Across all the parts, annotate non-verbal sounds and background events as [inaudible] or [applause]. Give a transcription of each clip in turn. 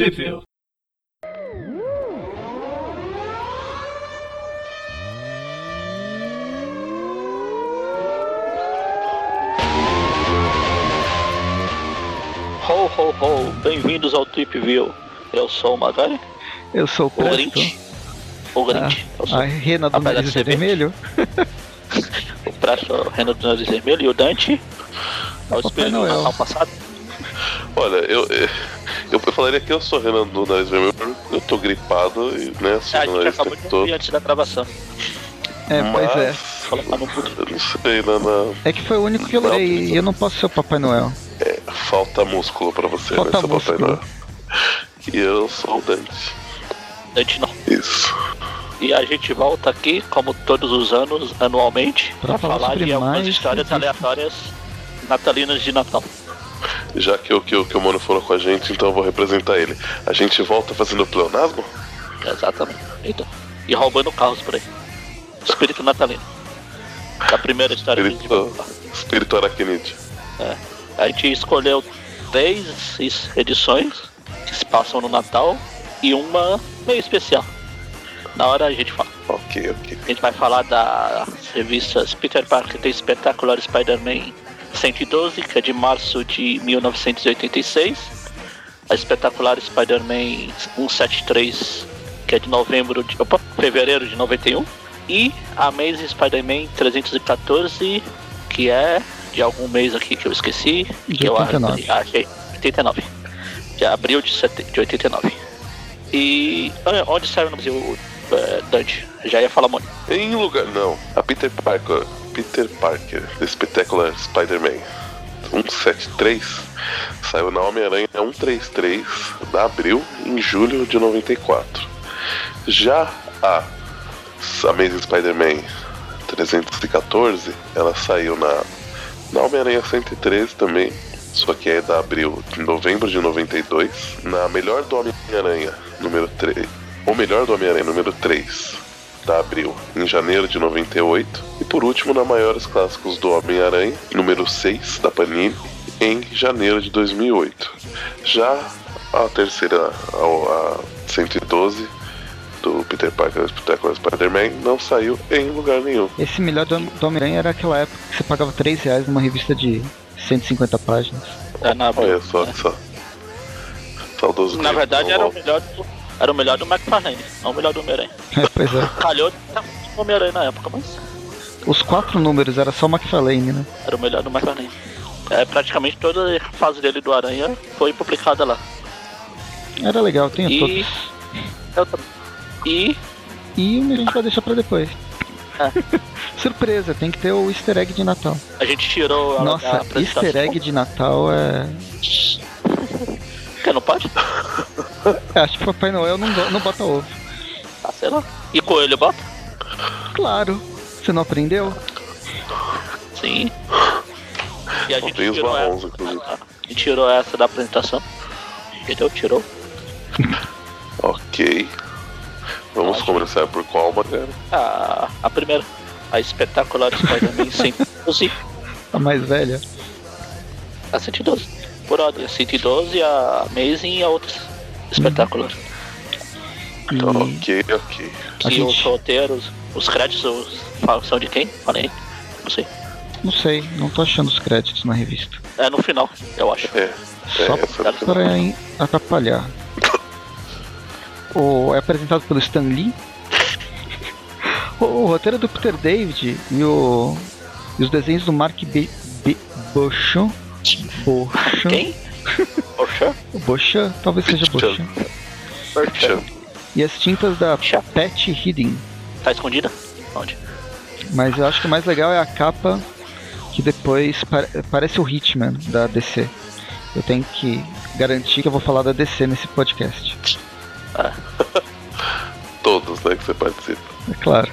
Tripville. Ho, ho, ho, bem-vindos ao Tripville. Eu sou o Magari, Eu sou o o Presto. Grinch. O Grinch. sou A rena do Apesar nariz de ser vermelho. [laughs] o Presto, o Renan do Nariz Vermelho e o Dante. É o espelho do. Natal passado. Olha, eu, eu, eu falaria que eu sou Renan do Nariz Vermelho, porque eu tô gripado e, né, É, a sou o gente nariz acabou de todo. antes da gravação. É, pois é. Mas, no puto. eu não sei, né, na- É que foi o único que eu leio e eu não posso ser o Papai Noel. falta músculo pra você, Falta né, seu Papai músculo. Noel. [laughs] E eu sou o Dante. Dante não. Isso. E a gente volta aqui, como todos os anos, anualmente, Pra pra falar falar de algumas mais histórias aleatórias natalinas de Natal. Já que o que, o que o Mano falou com a gente, então eu vou representar ele. A gente volta fazendo pleonasmo? Exatamente. Então, e roubando carros por aí. Espírito natalino. Da primeira história que Espírito, contar. espírito aracnídeo. A gente escolheu três es- edições que se passam no Natal e uma meio especial. Na hora a gente fala. Ok, ok. A gente vai falar das revistas Peter Parker tem Espetacular Spider-Man 112, que é de março de 1986. A Espetacular Spider-Man 173, que é de novembro de. Opa, fevereiro de 91. E a Amazing Spider-Man 314, que é de algum mês aqui que eu esqueci. De que eu 89. achei. 89. De abril de, sete- de 89. E ah, onde saiu no Brasil, eh, Dante? Já ia falar muito. Em lugar. Não. A Peter Parker. Peter Parker, The Spectacular Spider-Man 173 saiu na Homem-Aranha 133 da Abril em julho de 94. Já a Amazing Spider-Man 314 ela saiu na, na Homem-Aranha 113 também. Só que é da Abril de novembro de 92. Na Melhor do Homem-Aranha número 3. O Melhor do Homem-Aranha número 3 da Abril, em janeiro de 98. E por último, na Maiores Clássicos do Homem-Aranha, número 6 da Panini, em janeiro de 2008. Já a terceira, a, a 112 do Peter Parker Spectacular Spider-Man, não saiu em lugar nenhum. Esse melhor do, do Homem-Aranha era aquela época que você pagava 3 reais numa revista de 150 páginas. É, na, Olha só, só. Saudoso na verdade era o melhor do, era o melhor do McFarlane, não o melhor do Homem-Aranha. [laughs] É, pois é. Calhou o Homem-Aranha na época, mas Os quatro números era só o McFarlane, né? era o melhor do McFarlane. É, praticamente toda a fase dele do Aranha foi publicada lá. Era legal, tinha E- todos. Eu também. E E o a gente vai deixar pra depois. É. [laughs] Surpresa, tem que ter o easter egg de Natal. a gente tirou a, a Nossa, apresentação. easter egg de Natal é. [laughs] Que não pode? [laughs] Acho que Papai Noel não, não bota ovo. Ah, sei lá. E Coelho bota? Claro. Você não aprendeu? Sim. E a gente tirou marrons, essa. inclusive. A gente tirou essa da apresentação. Entendeu? Tirou. [laughs] Ok. Vamos Pode. começar por qual, Magari? A, a primeira. A espetacular Spider-Man [laughs] 112. A mais velha. A 112. Por ordem. A 112, a Amazing e a outra. Espetacular. E Ok, ok. Que gente- os roteiros, os créditos os- são de quem? Falei. Não sei. não sei, não tô achando os créditos na revista. É no final, eu acho. É, Só é pra- atrapalhar. O, é apresentado pelo Stan Lee. O, o roteiro é do Peter David e, o, e os desenhos do Mark B. B Beauchamp. Beauchamp. Quem? O Beauchamp, talvez seja. Beauchamp. Chama. E as tintas da Beauchamp. Pat Hidding. Tá escondida? Onde? Mas eu acho que o mais legal é a capa que depois pare- parece o Hitman da DC. Eu tenho que garantir que eu vou falar da DC nesse podcast. [laughs] Todos, né, que você participa. É claro.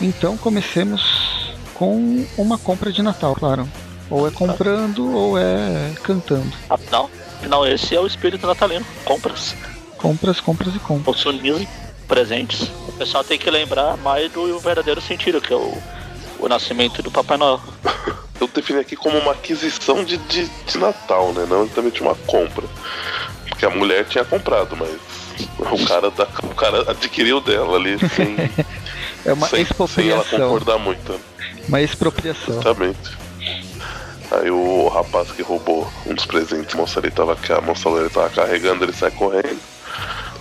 Então comecemos com uma compra de Natal, claro. Ou é comprando ou é cantando. Afinal, afinal, esse é o espírito natalino. Compras, Compras, compras e compras. consumismo, presentes. O pessoal tem que lembrar mais do verdadeiro sentido, que é o, o nascimento do Papai Noel. Eu defini aqui como uma aquisição de, de, de Natal, né? Não exatamente uma compra. porque a mulher tinha comprado, mas o cara, da, o cara adquiriu dela ali sem, [laughs] É uma sem, sem ela expropriação. concordar muito. Uma expropriação. Exatamente. Aí o rapaz que roubou um dos presentes, a moça ali tava, a moça ali tava carregando, ele sai correndo.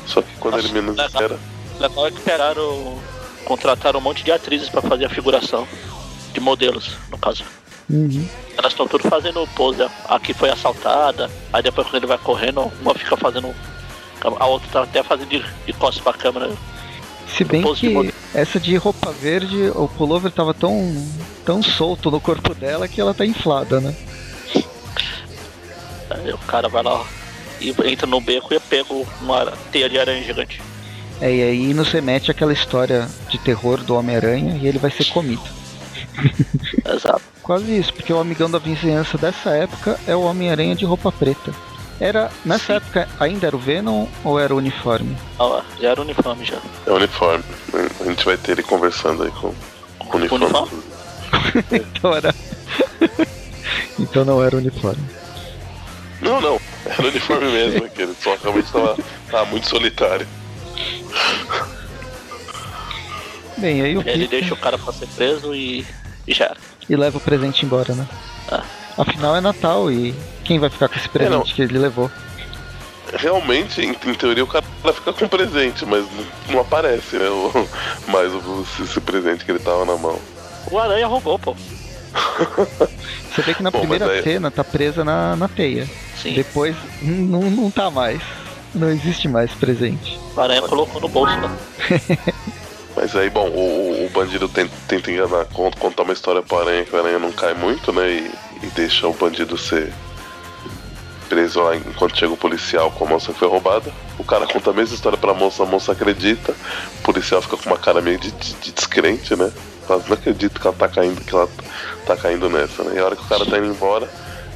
Só que quando Nossa, ele menos legal. espera, Legal é que pegaram. Contrataram um monte de atrizes pra fazer a figuração. De modelos, no caso. Uhum. Elas estão tudo fazendo pose. Aqui foi assaltada. Aí depois quando ele vai correndo, uma fica fazendo. A outra tá até fazendo de, de costas pra câmera. Se bem de que essa de roupa verde, o pullover tava tão, tão solto no corpo dela que ela tá inflada, né? Aí o cara vai lá e entra no beco e pega uma teia de aranha gigante. É, e aí nos remete aquela história de terror do Homem-Aranha e ele vai ser comido. [laughs] Exato. Quase isso, porque o amigão da vizinhança dessa época é o Homem-Aranha de roupa preta. Era, nessa Sim. época ainda era o Venom ou era o uniforme? Ó, já era uniforme já. é uniforme. A gente vai ter ele conversando aí com, com o uniforme. Uniforme? [laughs] então era. então não era o uniforme. Não, não. Era uniforme mesmo, que ele só realmente tava, tava muito solitário. Bem, aí o Ele Peter deixa o cara pra ser preso e, e já e leva o presente embora, né? Ah. Afinal é Natal e quem vai ficar com esse presente não. que ele levou? Realmente, em, em teoria, o cara fica com presente, mas não, aparece, né? O, mais o, esse presente que ele tava na mão. O aranha roubou, pô. [laughs] Você vê que na Bom, primeira aí- cena tá presa na, na teia. Sim. Depois não, não tá mais. Não existe mais presente. O aranha colocou no bolso lá. [laughs] Mas aí, bom, o, o bandido tenta, tenta enganar, con- contar uma história pro Aranha que o Aranha não cai muito, né? E, e deixa o bandido ser preso lá enquanto chega o policial com a moça que foi roubada. O cara conta a mesma história pra moça, a moça acredita. O policial fica com uma cara meio de, de- de descrente, né? Mas não acredito que ela tá caindo, que ela tá caindo nessa, né? E a hora que o cara tá indo embora,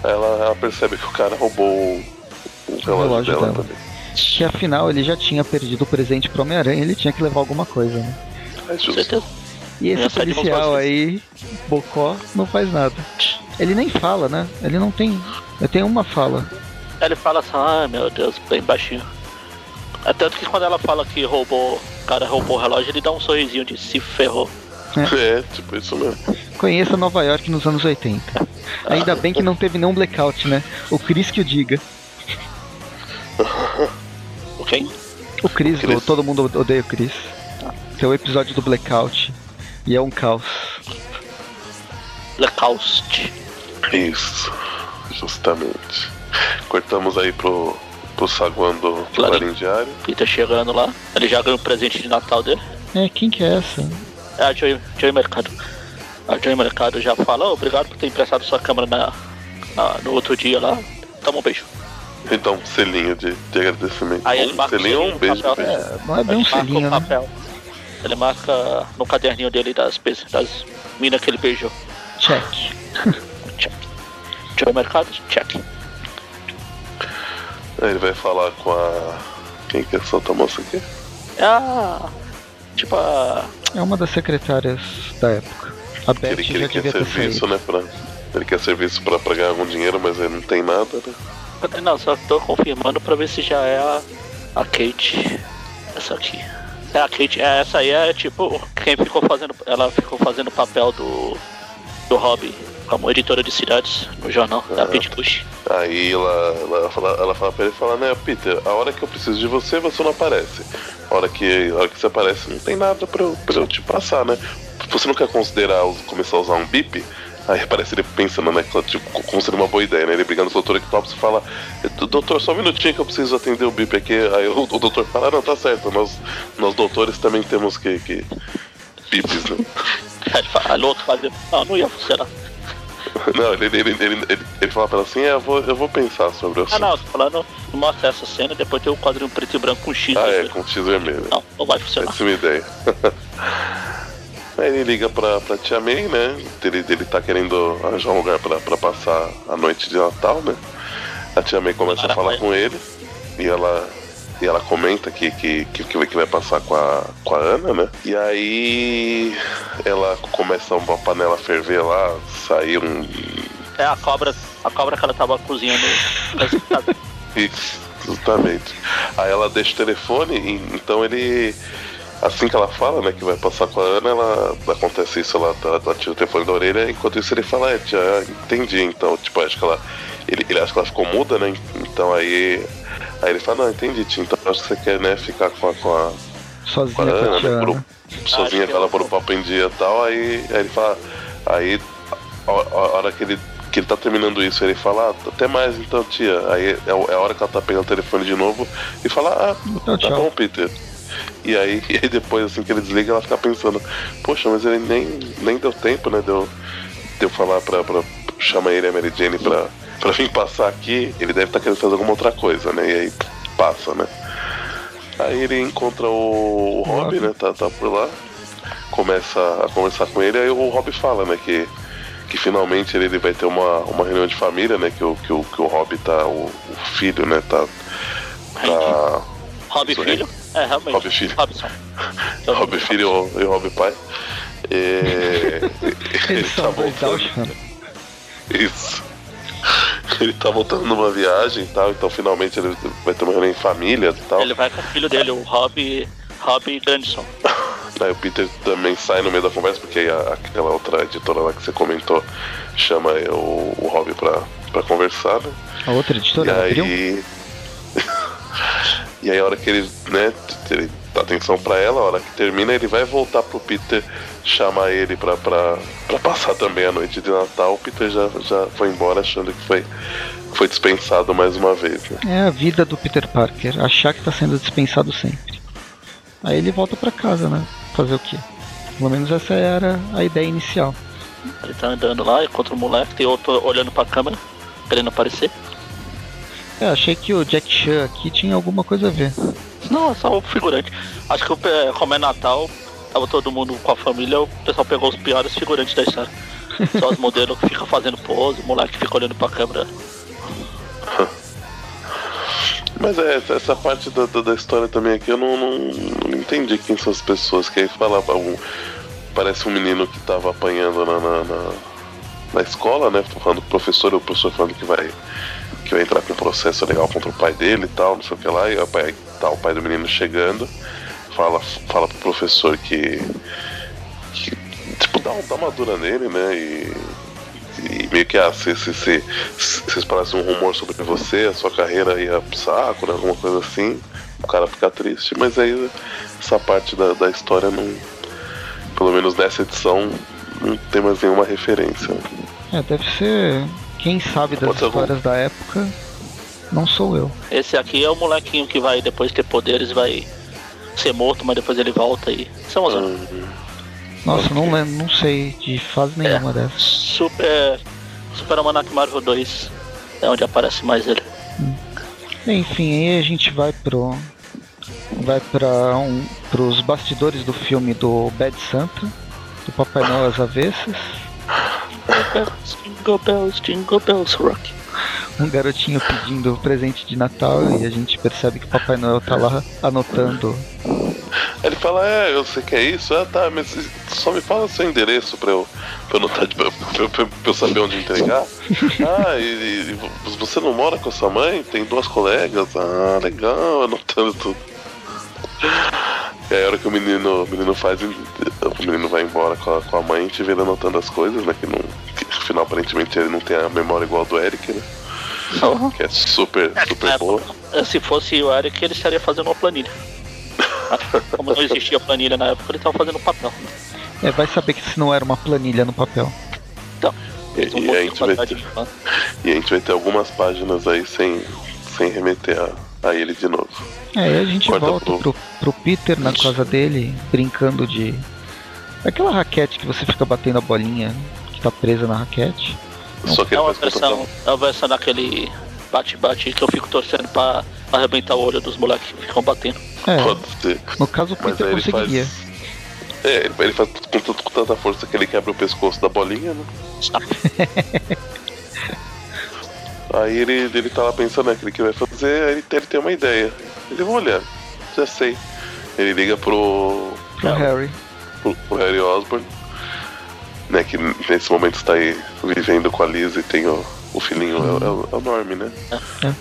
ela, ela percebe que o cara roubou o, o relógio, relógio dela, dela. também. Que afinal ele já tinha perdido o presente pro Homem-Aranha, ele tinha que levar alguma coisa, né? É justo. E esse policial aí, Bocó, não faz nada. Ele nem fala, né? Ele não tem. Eu tenho uma fala. Aí ele fala assim, ai meu Deus, bem baixinho. É tanto que quando ela fala que roubou, o cara roubou o relógio, ele dá um sorrisinho de se ferrou. É, tipo isso mesmo. Conheça Nova York nos anos 80. Ainda bem que não teve nenhum blackout, né? O Chris que o diga. [laughs] Ok? O Chris, Chris. do Todo Mundo Odeia o Chris. Tem o episódio do blackout. E é um caos. Blackout. Isso, justamente. Cortamos aí pro, pro saguão do, Clarim. Clarim Diário. Peter chegando lá, ele já ganhou o presente de Natal dele. É, quem que é essa? É a Joy, Joy Mercado. A Joy Mercado já fala, "Oh, obrigado por ter emprestado sua câmera na, na- no outro dia lá. Toma um beijo. Então, um selinho de, de agradecimento. Aí ele um selinho ou um beijo papel. beijo. É, não é bem um Ele marca selinho, né? papel. Ele marca no caderninho dele das, das minas que ele beijou. Check. Check. Joy Mercado, check. Aí ele vai falar com a. Quem que é essa outra moça aqui? É a. Tipo a. É uma das secretárias da época. A Beth ele, que já ele quer serviço, né? Pra, ele quer serviço pra, pra ganhar algum dinheiro, mas ele não tem nada, né? Não, só tô confirmando pra ver se já é a, a Kate. Essa aqui. É a Kate, é, essa aí é tipo quem ficou fazendo. Ela ficou fazendo o papel do. do Hobby como editora de cidades no jornal da Ah. Kate Bush. Aí ela, ela, fala, ela fala pra ele fala, né, Peter, a hora que eu preciso de você, você não aparece. A hora que, a hora que você aparece, não tem nada pra eu, pra eu te passar, né? Você não quer considerar começar a usar um bip? Aí aparece ele pensando, né? Tipo, como seria uma boa ideia, né? Ele brigando com o doutor Ectopus e fala, doutor, só um minutinho que eu preciso atender o bip aqui. Aí o, o doutor fala, ah, não, tá certo, nós, nós doutores também temos que. que... bips, né? [laughs] Aí ele fala, alô, fazer. Não, não ia funcionar. [laughs] Não, ele, ele, ele, ele, fala pra ela assim, é, eu vou, eu vou pensar sobre o Ah, assunto. não, tô falando, mostra essa cena e depois tem o quadrinho preto e branco com X. Ah, é, vermelho. com X vermelho. Não, não vai funcionar. Essa é uma ideia. [laughs] Aí ele liga pra, pra Tia May, né? Ele, ele tá querendo arranjar um lugar pra, pra passar a noite de Natal, né? A Tia May começa a falar com ele e ela, e ela comenta que, que, que, que vai- passar com a, com a Ana, né? E aí ela começa uma panela a ferver lá, sair um. É a cobra, a cobra que ela tava cozinhando. [laughs] Justamente. Aí ela deixa o telefone, e, então ele. Assim que ela fala, né, que vai passar com a Ana, ela acontece isso, ela, ela, ela tira o telefone da orelha, enquanto isso ele fala, é, tia, entendi, então, tipo, acho que ela. Ele, ele acha que ela ficou muda, né? Então aí. Aí ele fala, não, entendi, tia, então acho que você quer, né, ficar com a. Com a Sozinha com a Ana, né, por- sozinha Acho que com ela por um papo em dia e tal, aí, aí ele fala. Aí a, a- a hora que ele, que ele tá terminando isso, ele fala, ah, até mais então, tia. Aí é, a- é a hora que ela tá pegando o telefone de novo e fala, ah, Então, tá tchau. bom, Peter. E aí, [laughs] e aí depois assim que ele desliga, ela fica pensando, poxa, mas ele nem, nem deu tempo, né? Deu, deu falar pra, pra chama ele e a Mary Jane pra, pra vir passar aqui, ele deve estar querendo fazer alguma outra coisa, né? E aí passa, né? Aí ele encontra o, o Rob, né? Tá, tá por lá, começa a conversar com ele, aí o Rob fala, né, que, que finalmente ele, ele vai ter uma, uma reunião de família, né? Que o, que o, que o Rob tá, o, o filho, né, tá. tá Rob. Filho? É, realmente. Rob Filho. Robson. [laughs] Rob filho e Rob pai. [laughs] É, [laughs] ele Eles tá voltando. Isso. [laughs] Ele tá voltando numa viagem e tal, então finalmente ele vai ter uma reunião em família e tal. Ele vai com o filho dele, o Rob, Rob Grandson. [laughs] Aí o Peter também sai no meio da conversa, porque a- aquela outra editora lá que você comentou chama o, o Rob pra, pra conversar, né? A outra E editora abriu. aí. [laughs] e aí a hora que ele, né, ele dá atenção pra ela, a hora que termina, ele vai voltar pro Peter chamar ele pra, pra, pra passar também a noite de Natal. O Peter já, já foi embora achando que foi, foi dispensado mais uma vez, né? É a vida do Peter Parker, achar que tá sendo dispensado sempre. Aí ele volta pra casa, né? Fazer o quê? Pelo menos essa era a ideia inicial. Ele tá andando lá, encontra o moleque, tem outro olhando pra câmera, querendo aparecer. É, achei que o Jack Chan aqui tinha alguma coisa a ver. Não, é só o figurante. Acho que como é Natal, tava todo mundo com a família, o pessoal pegou os piores figurantes da história. [laughs] Só os modelos que ficam fazendo pose, o moleque fica olhando pra câmera. [laughs] Mas é, essa- parte da, da, da história também aqui eu não, não, não entendi quem são as pessoas que aí falava um, parece um menino que tava apanhando na, na, na, na escola, né? Falando com o professor, o professor falando que vai, que vai entrar com um processo legal contra o pai dele e tal, não sei o que lá, e o pai, tá o pai do menino chegando, fala, fala pro professor que, que tipo, dá, dá uma dura nele, né? E, e meio que ah, se, se, se, se, se espalhasse um rumor sobre você, a sua carreira ia pro saco, né, alguma coisa assim, o cara fica triste. Mas aí essa parte da, da história não. Pelo menos nessa edição não tem mais nenhuma referência. É, deve ser. Quem sabe das Pode ser algum- histórias da época não sou eu. Esse aqui é o molequinho que vai depois ter poderes, vai ser morto, mas depois ele volta e. São os Hum, Nossa, não lembro, não sei de fase nenhuma dessas. Super. Super Almanac Marvel 2 é onde aparece mais ele. Enfim, aí a gente vai pro. Vai para um, pros bastidores do filme do Bad Santa, do Papai Noel às avessas. Jingle bells, jingle bells, rock. Um garotinho pedindo presente de Natal e a gente percebe que o Papai Noel tá lá anotando. Ele fala, é, eu sei que é isso, ah tá, mas só me fala seu endereço pra eu, pra eu, notar de, pra, pra- pra- eu saber onde entregar. [laughs] ah, e, e você não mora com a sua mãe? Tem duas colegas? Ah, legal, anotando tudo. E aí a hora que o menino, o menino faz, o menino vai embora com a, com a mãe, vê ele anotando as coisas, né? Que, não, que afinal aparentemente ele não tem a memória igual a do Eric, né? Que é super, super É, boa. Se fosse o Eric, ele estaria fazendo uma planilha. [laughs] Como não existia planilha na época, ele estava fazendo papel. É, vai saber que isso não era uma planilha no papel. Então, E, um e a gente vai ter, fã. e a gente vai ter algumas páginas aí sem, sem remeter a, a ele de novo. É, aí a gente Corta volta pro- pro, pro Peter na casa dele, brincando de. Aquela raquete que você fica batendo a bolinha tá presa na raquete. Só que É ele uma versão, é uma versão daquele bate-bate que eu fico torcendo pra arrebentar o olho dos moleques que ficam batendo. É, Pode ser. no caso o Peter conseguiria. faz. É, ele, ele faz com, tanto- com tanta força que ele quebra o pescoço da bolinha, né? [laughs] Aí ele, ele tá lá pensando naquilo que vai fazer, aí ele, tem- ele tem uma ideia. Ele vai olhar, já sei. Ele liga pro, Pro Harry. pro, pro Harry Osborn, né? Que nesse momento está aí vivendo com a Liz e tem o, o filhinho, é, o- é o- é Norm, né? É.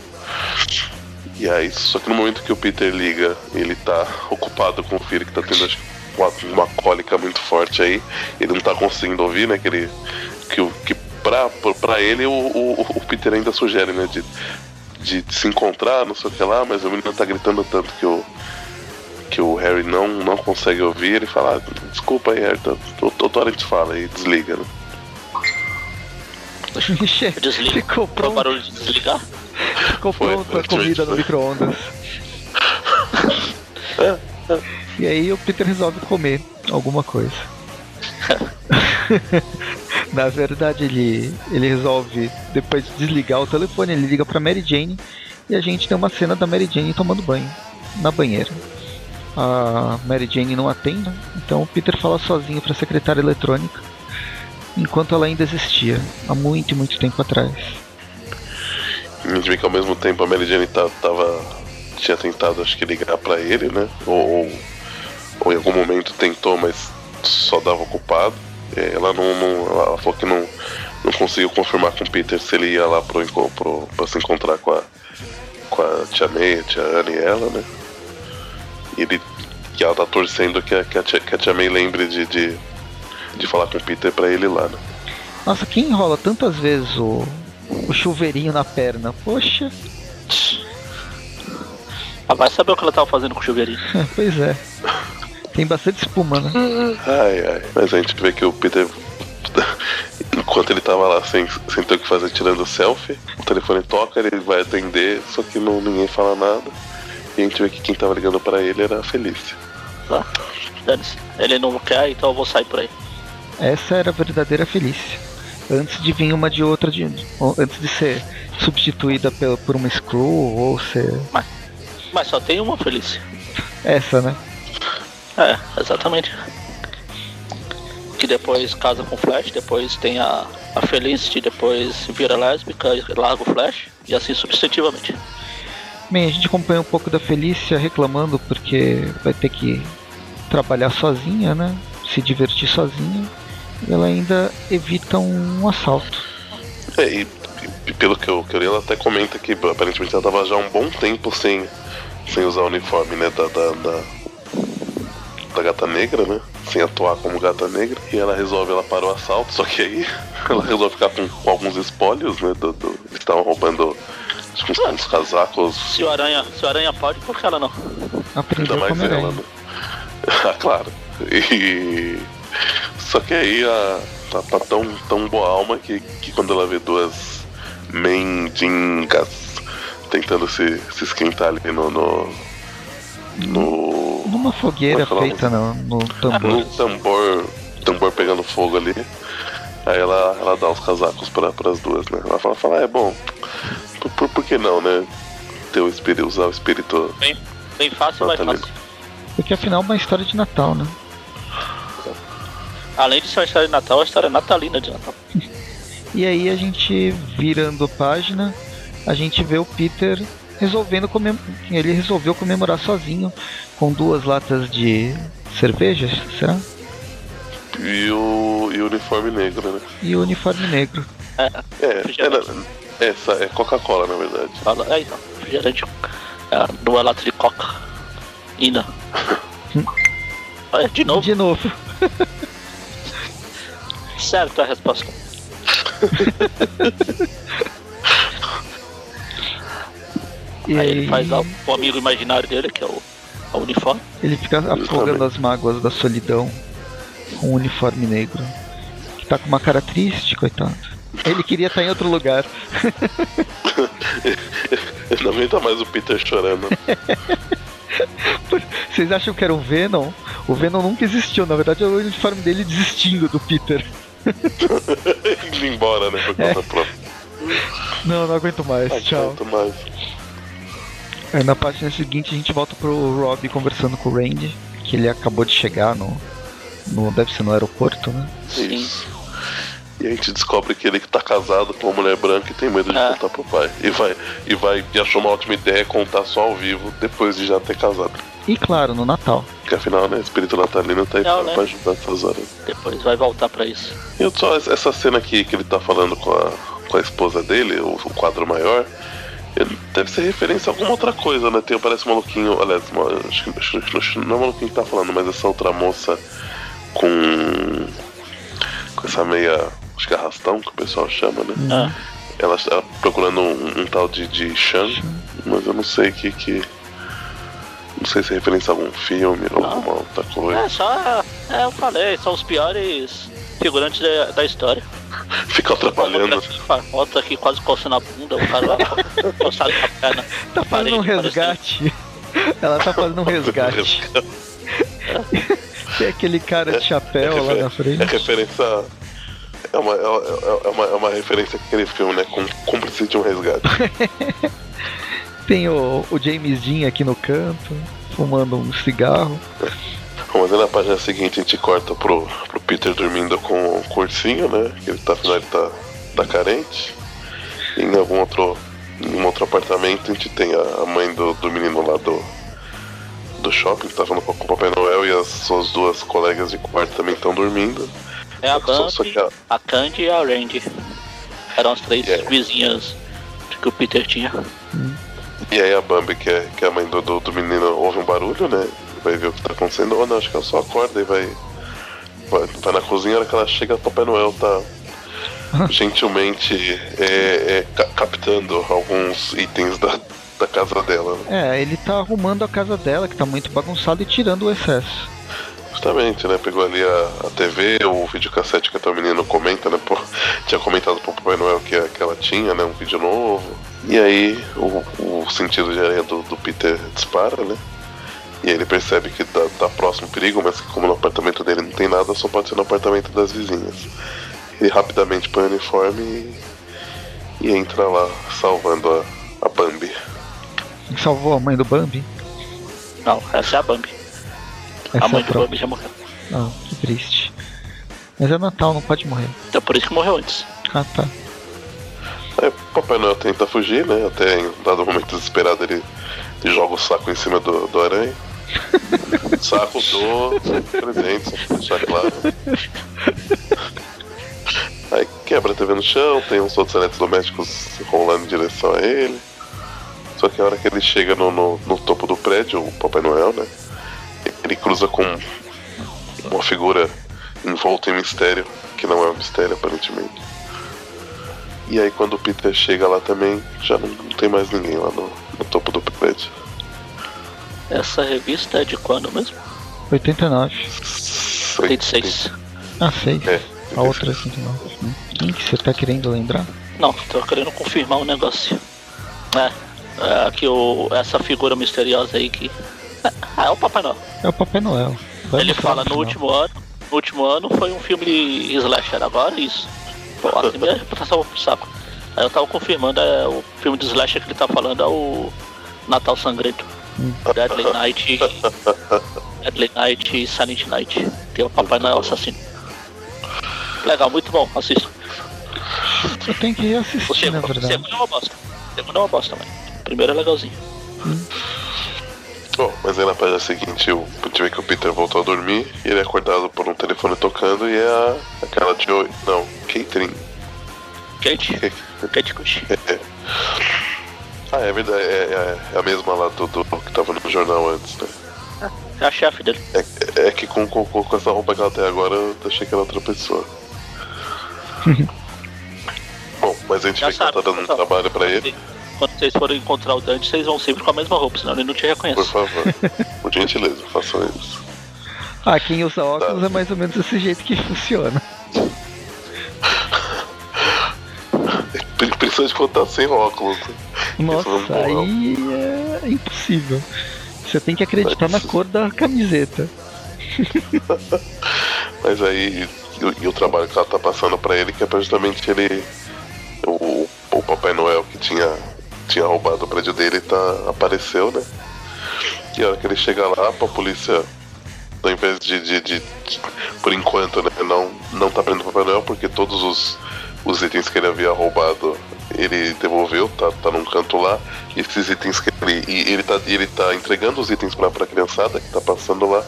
E aí, só que no momento que o Peter liga, ele tá ocupado com o filho que tá tendo acho, uma, uma cólica muito forte aí. Ele não tá conseguindo ouvir, né? Que, ele, que, que pra, pra ele o, o, o Peter ainda sugere, né? De, de, de, se encontrar, não sei o que lá, mas o menino tá gritando tanto que o, que o Harry não, não consegue ouvir. Ele fala: Desculpa aí, Harry, outra hora a gente fala e desliga, né? Desliga. Ficou pronto. o barulho de desligar? Ficou pronto a comida no micro-ondas. [laughs] e aí o Peter resolve comer alguma coisa. [laughs] Na verdade, ele, ele resolve, depois de desligar o telefone, ele liga pra Mary Jane e a gente tem uma cena da Mary Jane tomando banho na banheira. A Mary Jane não atende, então o Peter fala sozinho pra secretária eletrônica enquanto ela ainda existia, há muito, muito tempo atrás. A gente vê que ao mesmo tempo a Mary Jane tava, tinha tentado, acho que, ligar para ele, né? Ou, ou, ou, em algum momento tentou, mas só dava ocupado. Ela não, não ela falou que não, não conseguiu confirmar com o Peter se ele ia lá pro, pro, se encontrar com a, com a tia May, a tia Anne e ela, né? Ele, que ela tá torcendo que a, que a, tia, que a tia May lembre de, de, de falar com o Peter pra ele lá, né? Nossa, quem enrola tantas vezes o, o chuveirinho na perna. Poxa. Ah, vai saber o que ela tava fazendo com o chuveirinho. [laughs] pois é. Tem bastante espuma, né? Ai, ai. Mas a gente vê que o Peter. [laughs] Enquanto ele tava lá sem, sem ter o que fazer tirando selfie, o telefone toca, ele vai atender, só que não, ninguém fala nada. E a gente vê que quem tava ligando pra ele era a Felícia. Tá. Ele não quer, então eu vou sair por aí. Essa era a verdadeira Felícia antes de vir uma de outra, de, antes de ser substituída por, por uma Screw ou ser. Mas, mas só tem uma Felícia. Essa, né? É, exatamente. Que depois casa com Flash, depois tem a, a Felicity, depois vira lésbica, larga o Flash, e assim sucessivamente. Bem, a gente acompanha um pouco da Felícia reclamando porque vai ter que trabalhar sozinha, né? Se divertir sozinha ela ainda evita um assalto. É, e, e pelo que eu, que eu li, ela até comenta que aparentemente ela estava já um bom tempo sem, sem usar o uniforme, né, da, da, da, da, gata negra, né, sem atuar como gata negra, e ela resolve, ela para o assalto, só que aí [laughs] ela resolve ficar com, com alguns espólios, né, do, do, estavam roubando uns, casacos. Se o Aranha, se o Aranha pode, por que ela não? Aprendeu Ainda mais ela, né? ah, [laughs] claro. E só que aí a, tá, tá tão, tão boa alma que, que quando ela vê duas mendigas tentando se, se esquentar ali no. no, no Numa fogueira é feita no, no tambor. No tambor. Tambor pegando fogo ali. Aí ela, ela dá os casacos para as duas, né? Ela fala, fala é bom. Por, que não, né? Ter o espírito, usar o espírito. Bem, bem fácil, mais fácil. Porque afinal é uma história de Natal, né? Além de ser uma história de Natal, é uma história natalina de Natal. e aí a gente virando a página, a gente vê o Peter resolvendo comem ele resolveu comemorar sozinho com duas latas de cerveja, será? E o, e o uniforme negro, né? E o uniforme negro. É, é, é, essa é Coca-Cola, na verdade. É, então, refrigerante. É, duas latas de coca. Ina. Olha, de novo. De novo. certo a resposta. e aí ele faz o, o amigo imaginário dele, que é o, o uniforme. Ele fica afogando as mágoas da solidão com um uniforme negro. Que tá com uma cara triste, coitado. Ele queria estar em outro lugar. [laughs] Não aguenta mais o Peter chorando. [laughs] Vocês acham que era o Venom? O Venom nunca existiu, na verdade é o uniforme dele desistindo do Peter. [laughs] Indo embora, né? Por conta é. própria. Não, não aguento mais. Não Tchau. Aguento mais. É, na página seguinte a gente volta pro Rob conversando com o Randy, que ele acabou de chegar no, no. Deve ser no aeroporto, né? Isso. E a gente descobre que ele que tá casado com uma mulher branca e tem medo de é. contar pro pai. E vai, e vai, e achou uma ótima ideia contar só ao vivo depois de já ter casado. E claro, no Natal. Que afinal, né, espírito natalino tá aí Não, pra, né? pra ajudar essas horas. Depois vai voltar pra isso. E só essa cena aqui que ele tá falando com a, com a esposa dele, o, o quadro maior, Deve ser referência a alguma outra coisa, né? Tem, parece um maluquinho. Aliás, acho que, acho, acho, não é o maluquinho que tá falando, mas essa outra moça com. com essa meia. Acho que é arrastão que o pessoal chama, né? Ah, Ela está procurando um, um tal de, de Shan, mas eu não sei o que que. Não sei se é referência a algum filme ou Não. alguma outra coisa. é só. É, eu falei, são os piores figurantes da, da história. [laughs] Fica atrapalhando. Outra aqui, quase coçando a bunda, o cara lá [laughs] coçado na perna. [laughs] Tá fazendo um resgate. Ela tá fazendo um resgate. Tem aquele cara de chapéu lá na É frente. referência. É uma, é, é- é uma, é uma referência àquele filme, né? Com cúmplice de um resgate. [laughs] Tem o, o James Dean aqui no canto, fumando um cigarro. Bom, Mas aí na página seguinte a gente corta pro, pro Peter dormindo com o cursinho, né? Que ele tá, afinal ele tá, tá carente. E em algum outro. Em um outro apartamento a gente tem a, a mãe do, do menino lá do. Do shopping que tá falando com o Papai Noel e as suas duas colegas de quarto também estão dormindo. É a Só- só Bambi, que a- Candy e a Randy. Eram as três É. vizinhas que o Peter tinha. E aí a Bambi, que é, que é a mãe do, do, do menino, ouve um barulho, né? Vai ver o que tá acontecendo. Ou não, acho que ela só acorda e vai. Vai, vai na cozinha, a hora que ela chega, o Papai Noel tá [laughs] gentilmente é, é, ca- captando alguns itens da, da casa dela. Né? É, ele tá arrumando a casa dela, que tá muito bagunçada, e tirando o excesso. Justamente, né? Pegou ali a, a TV, o videocassete que até o menino comenta, né? Pô, [laughs] tinha comentado pro Papai Noel que, que ela tinha, né? Um vídeo novo. E aí o, o sentido de aranha do, do Peter dispara, né? E aí ele percebe que tá, tá próximo perigo, mas que como no apartamento dele não tem nada, só pode ser no apartamento das vizinhas. Ele rapidamente põe o uniforme e, e entra lá, salvando a, a Bambi. Salvou a mãe do Bambi. Não, essa é a Bambi. Essa a mãe é do. Bambi já morreu. Não, que triste. Mas é Natal, não pode morrer. Então por isso que morreu antes. Ah, tá. Aí o Papai Noel tenta fugir, né? Até em dado momento desesperado ele, ele joga o saco em cima do, do aranha. [laughs] saco do presente, só pra deixar claro. Aí quebra a TV no chão, tem uns outros eletrodomésticos rolando em direção a ele. Só que a hora que ele chega no, no, no topo do prédio, o Papai Noel, né? Ele cruza com uma figura envolta em mistério, que não é um mistério aparentemente. E aí quando o Peter chega lá também, já não, não tem mais ninguém lá no, no topo do prédio. Essa revista é de quando mesmo? 89. 86. Ah, 6. É, A outra é 89. Hum. Quem que você tá querendo lembrar? Não, tô querendo confirmar um negócio. É, é que o, essa figura misteriosa aí que. Ah, é o Papai Noel. É o Papai Noel. Vai Ele fala no último ano. No último ano foi um filme slasher, agora isso. Pô, assim [laughs] minha reputação pro saco. Aí eu tava confirmando, é, o filme de slasher que ele tá falando é o Natal Sangrento. Deadly [laughs] Night. Deadly Night e Silent Night. Tem o Papai Noel assassino. Legal, muito bom, assista. Eu tenho que O reassistir, na segundo, o verdade. segundo é uma bosta. O segundo é uma bosta, mas o primeiro é legalzinho. Bom, mas aí na página seguinte o, a gente vê que o Peter voltou a dormir e ele é acordado por um telefone tocando e é a, aquela Joy. Não, Catherine. Kate, [laughs] Kate Cush. Ah, é verdade, é, é- é a mesma lá do, do que tava no jornal antes, né? É a chefe dele. É, é que com, com, com essa roupa que ela tem agora, eu achei que era outra pessoa. [laughs] Bom, mas a gente Já vê que ela tá sabe, dando um trabalho pra ele. Quando vocês forem encontrar o Dante, vocês vão sempre com a mesma roupa, senão ele não te Por reconhece. favor, por gentileza, façam isso. Ah, quem usa óculos Tá. é mais ou menos desse jeito que funciona. Pre- Principalmente quando tá sem óculos. Nossa, é aí é impossível. Você tem que acreditar na cor da camiseta. [laughs] Mas aí, e, o- e o trabalho que ela tá passando pra ele, que é pra justamente ele. O, o Papai Noel que tinha, tinha roubado o prédio dele tá, apareceu, né? E a hora que ele chega lá, a polícia, ao invés de, de, de- de- por enquanto, né, não, não tá prendendo o Papai Noel, porque todos os, os itens que ele havia roubado ele devolveu, tá, tá num canto lá. E esses itens que ele. E ele tá, ele tá entregando os itens pra, pra criançada que tá passando lá.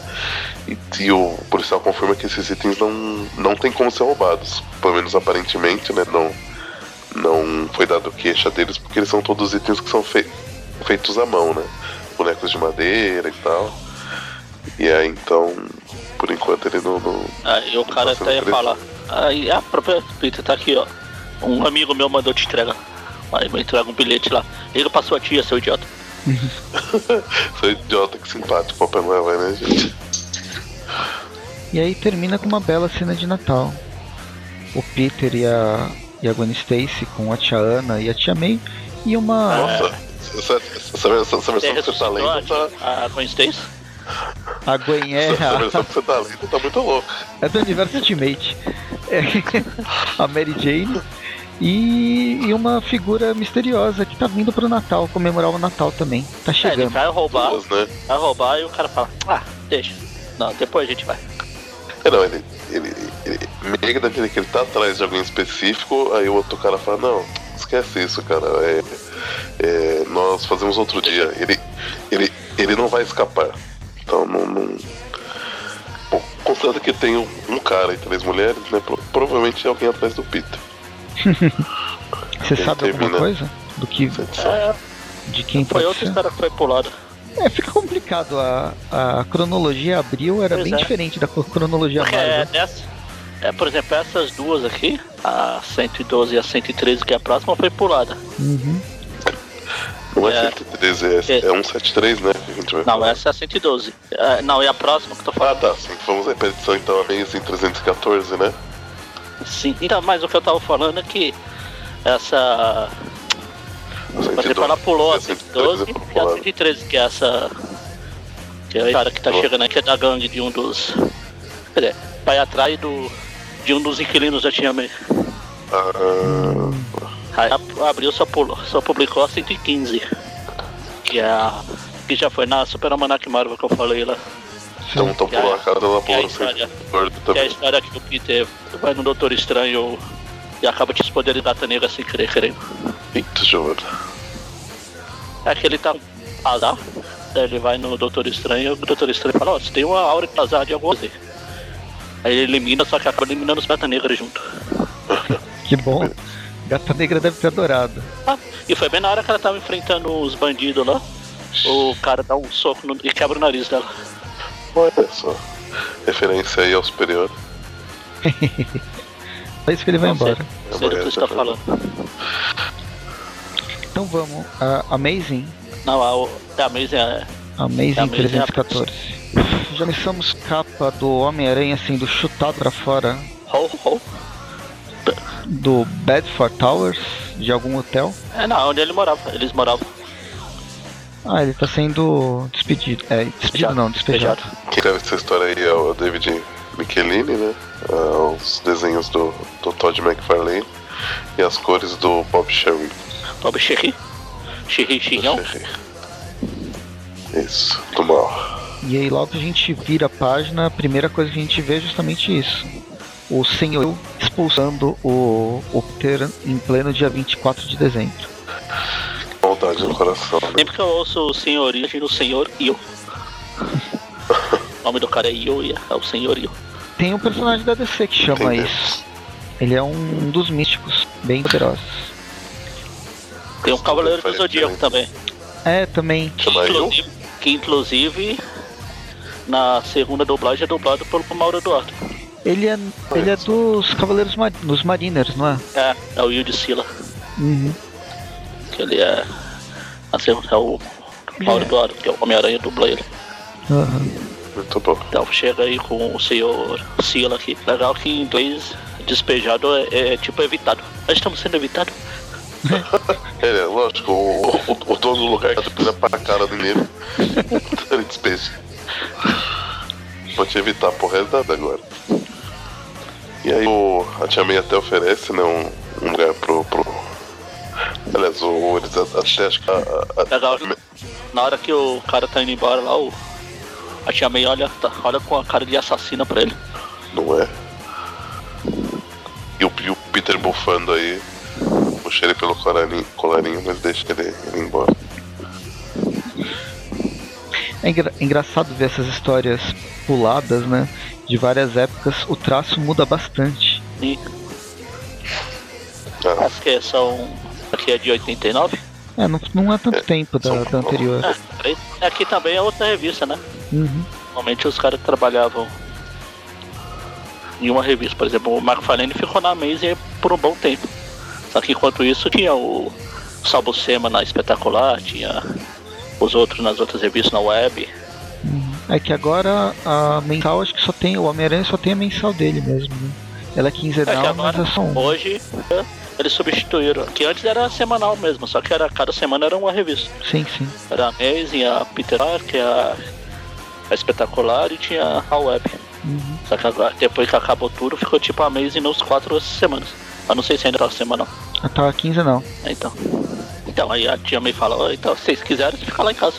E, e o policial confirma que esses itens não, não tem como ser roubados. Pelo menos aparentemente, né? Não, não foi dado queixa deles porque eles são todos itens que são fei feitos à mão, né? Bonecos de madeira e tal. E aí então, por enquanto ele não. não aí o cara tá até ia falar. Aí a própria Peter tá aqui, ó. Um amigo meu mandou te entregar. Aí me entrega um bilhete lá. Liga pra sua tia, seu idiota. [laughs] Seu idiota, que simpático, Papai Noel, é, né, gente? E aí termina com uma bela cena de Natal. O Peter e a, e a Gwen Stacy com a tia Ana e a tia May e uma. Nossa, essa, essa, essa, essa versão que você tá lendo tá. a Gwen Stacy? A Gwen é Essa a, versão que você tá lendo tá muito louca. é do universo Ultimate. É, [laughs] a Mary Jane e, e uma figura misteriosa que tá vindo pro Natal, comemorar o Natal também. Tá É, ele chegando. vai roubar, Duas, né? vai roubar e o cara fala, ah, deixa. Não, depois a gente vai. É, não, ele, ele, ele meio daquele que ele tá atrás de alguém específico, aí o outro cara fala, não, esquece isso, cara. É, é, nós fazemos outro dia. Ele, ele, ele não vai escapar. Então não. não... Bom, considerando que tem um, um cara e três mulheres, né? pro- provavelmente é alguém atrás do Peter. [laughs] Você ele sabe alguma termina- coisa? Do que. É, De quem foi outra ser? história que foi pulada. É, fica complicado. A, a cronologia abril era Pois bem é. diferente da cronologia Porque é Marvel. dessa. É, por exemplo, essas duas aqui, a 112 e a 113, que é a próxima, foi pulada. Uhum. Não é, É. 113, é, É. é 173, né? A Não, falar. essa é a 112. É, não, é a próxima que eu tô Ah, falando. tá. Sim, vamos aí pra edição então, Amazing 314, né? Sim. Então, mas o que eu tava falando é que essa. Por exemplo, ela pulou a 112 e a 113, que é essa. Que é a cara que tá chegando aqui é da gangue de um dos. Quer dizer, vai atrás do. De um dos inquilinos da Tia May. Ah, Aí abriu só, pulou, só publicou a 115. Que é a. Que já foi na Super Almanac Marvel que eu falei lá. então, então é- pulou a cara dela que é a pulou história. gordo Que é a também. história que o Peter vai no Doutor Estranho e acaba te da Gata Negra sem querer, querendo. Eita, Giovanna. É que ele tá azar, ele vai no Doutor Estranho e o Doutor Estranho fala, ó, você tem uma aura de azar de alguma coisa. Aí ele elimina, só que acaba eliminando os Gata Negra junto. [laughs] Que bom. Gata Negra deve ter adorado. Ah, e foi bem na hora que ela tava enfrentando os bandidos lá. O cara dá um soco no- e quebra o nariz dela. Olha só. Referência aí ao superior. [laughs] É isso que ele vai Não sei, embora. não sei do que você tá falando. Então vamos. A Amazing. Não, a, é a Amazing é. Amazing Amazing 314. Já começamos capa do Homem-Aranha sendo chutado pra fora Ho, ho. do Bedford Towers de algum hotel. É, não, onde ele morava. Eles moravam. Ah, ele tá sendo despedido. É, despedido não, despejado. Quem escreve essa história aí é o David Michelini, né? Ah, os desenhos do, do Todd McFarlane e as cores do Bob Sherry. Bob Cherry. Cherry Chignon. Isso, do mal. E aí logo que a gente vira a página, a primeira coisa que a gente vê é justamente isso. O senhor expulsando o, o Peter em pleno dia 24 de dezembro. Maldade no coração, né? Sempre que eu ouço o senhor, imagino o senhor Io. o nome do cara é Io, é o senhor Io. Tem um personagem da DC que chama Entendi. isso. Ele é um dos místicos, bem poderosos. Tem um Cavaleiro do Zodíaco também. É, também. Eu? Inclusive, que inclusive na segunda dublagem é dublado pelo Mauro Eduardo. Ele é, ele é dos Cavaleiros Mar dos Mariners, não é? É, é o Io de Sila. Uhum. Que ele é. Assim, é o Mauro É. Eduardo, que é o Homem-Aranha dubla ele. Aham. Muito bom. Então chega aí com o senhor Sila aqui. Legal que em inglês despejado é, é tipo evitado. Nós estamos sendo evitados. É, lógico, o, o, o dono do lugar tá vira pra cara do menino. Ele despeja. Pode evitar pro resto agora. E aí o, a Tia May até oferece, né, um, um lugar pro, pro. Aliás, o, eles até acho que Legal. Na hora que o cara tá indo embora lá, o. A tia May olha, tá- olha com a cara de assassina pra ele. Não é? E o, e o Peter bufando aí. Puxa ele pelo colarinho, colarinho mas deixa ele, ele ir embora. É engra- engraçado ver essas histórias puladas, né? De várias épocas. O traço muda bastante. E Ah, Acho que são. Aqui é de 89. É, não, não é tanto tempo da, da anterior. É, aqui também é outra revista, né? Uhum. Normalmente os caras trabalhavam em uma revista. Por exemplo, o Marco Falene ficou na Amazing por um bom tempo. Só que enquanto isso tinha o Salbucema na Espetacular, tinha os outros nas outras revistas na web. É que agora a mensal acho que só tem. O Homem-Aranha só tem a mensal dele mesmo, né? Ela é É quinzenal, mas agora, é só um. hoje, é, eles substituíram. Que antes era semanal mesmo, só que era, cada semana era uma revista. Sim, sim. Era a Amazing, a Peter Parker, a, a Espetacular e tinha a web. Uhum. Só que agora, depois que acabou tudo, ficou tipo a Amazing nos quatro semanas. Eu não sei se ainda tá semanal. Ah, Tá quinzenal. É, Então. Então, aí a tia me fala, "Ó, então, se vocês quiserem, fica lá em casa.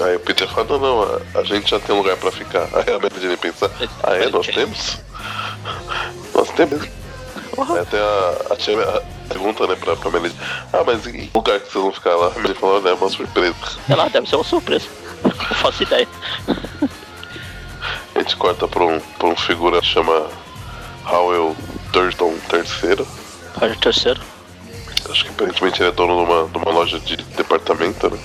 Aí o Peter fala, não, não, a, gente já tem um lugar pra ficar. [laughs] Aí a Mary Jane pensa, ah é, [laughs] nós temos? Nós temos. Aí até a, a tia a- pergunta, né, pra, pra Mary Jane, ah, mas em que lugar que vocês vão ficar lá? A Mary fala, olha, é uma surpresa. [laughs] Ela deve ser uma surpresa. Não faço ideia. A gente corta pra um, pra um figura que chama Howell Durton III. Pode terceiro. Acho que aparentemente ele é dono de uma, de uma loja de departamento, né?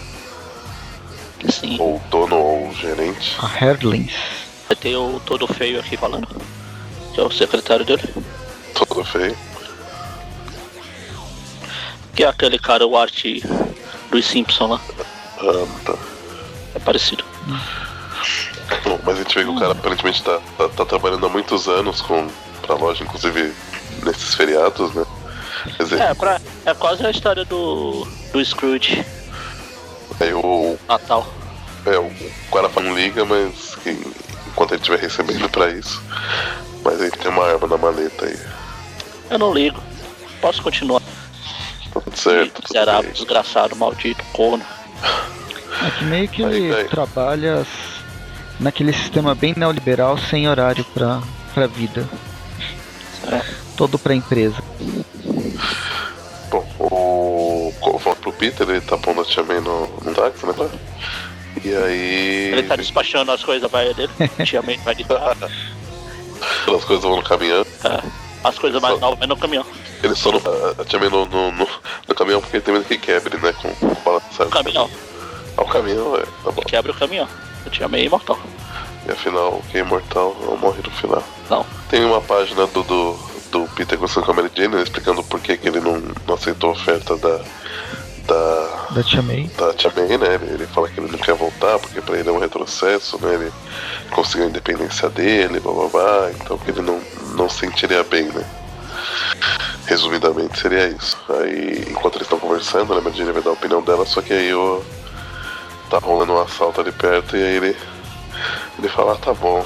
Sim. Ou dono ou gerente. A Herdlings. Vai ter o todo feio aqui falando. Que é o secretário dele. Todo feio. Que é aquele cara, o Art dos Simpson lá. Ah, tá. É parecido. Bom, mas a gente vê que o cara aparentemente tá, tá, tá trabalhando há muitos anos com, pra loja, inclusive nesses feriados, né? Quer dizer, É, pra, é quase a história do, do Scrooge aí o, Natal. é, o cara não liga, mas que, enquanto ele estiver recebendo pra isso. Mas aí tem uma arma na maleta aí. Eu não ligo. Posso continuar. Tá tudo certo, tudo Miserável, bem. desgraçado, maldito, corno. É que meio que Aí, ele aí. trabalha naquele sistema bem neoliberal sem horário pra, pra vida. É. Todo pra empresa. Bom, o. co- Volta pro Peter, ele tá pondo a Tia May no, no táxi, né? E aí. Ele tá despachando as coisas vai dele. [laughs] Tia May vai de. As coisas vão no caminhão. É. As coisas mais Só- novas vai no caminhão. Ele só não. A Tia May no, no, no, no caminhão porque ele tem medo que quebre, né? Com, com bala O caminhão. Ah, o caminhão, é, tá bom. Quebra o caminhão. A Tia May é imortal. E afinal, quem é imortal não morre no final. Não. Tem uma página do, do, do Peter conversando com a Mary Jane, explicando por que, que ele não, não aceitou a oferta da. Da, Da Tia May. da Tia May, né? Ele, ele fala que ele não quer voltar porque pra ele é um retrocesso, né? Ele conseguiu a independência dele, blá blá blá, então que ele não, não sentiria bem, né? Resumidamente seria isso. Aí, enquanto eles estão conversando, né, a Jane vai dar a opinião dela, só que aí o. Tá rolando um assalto ali perto e aí ele. Ele fala, ah, tá bom,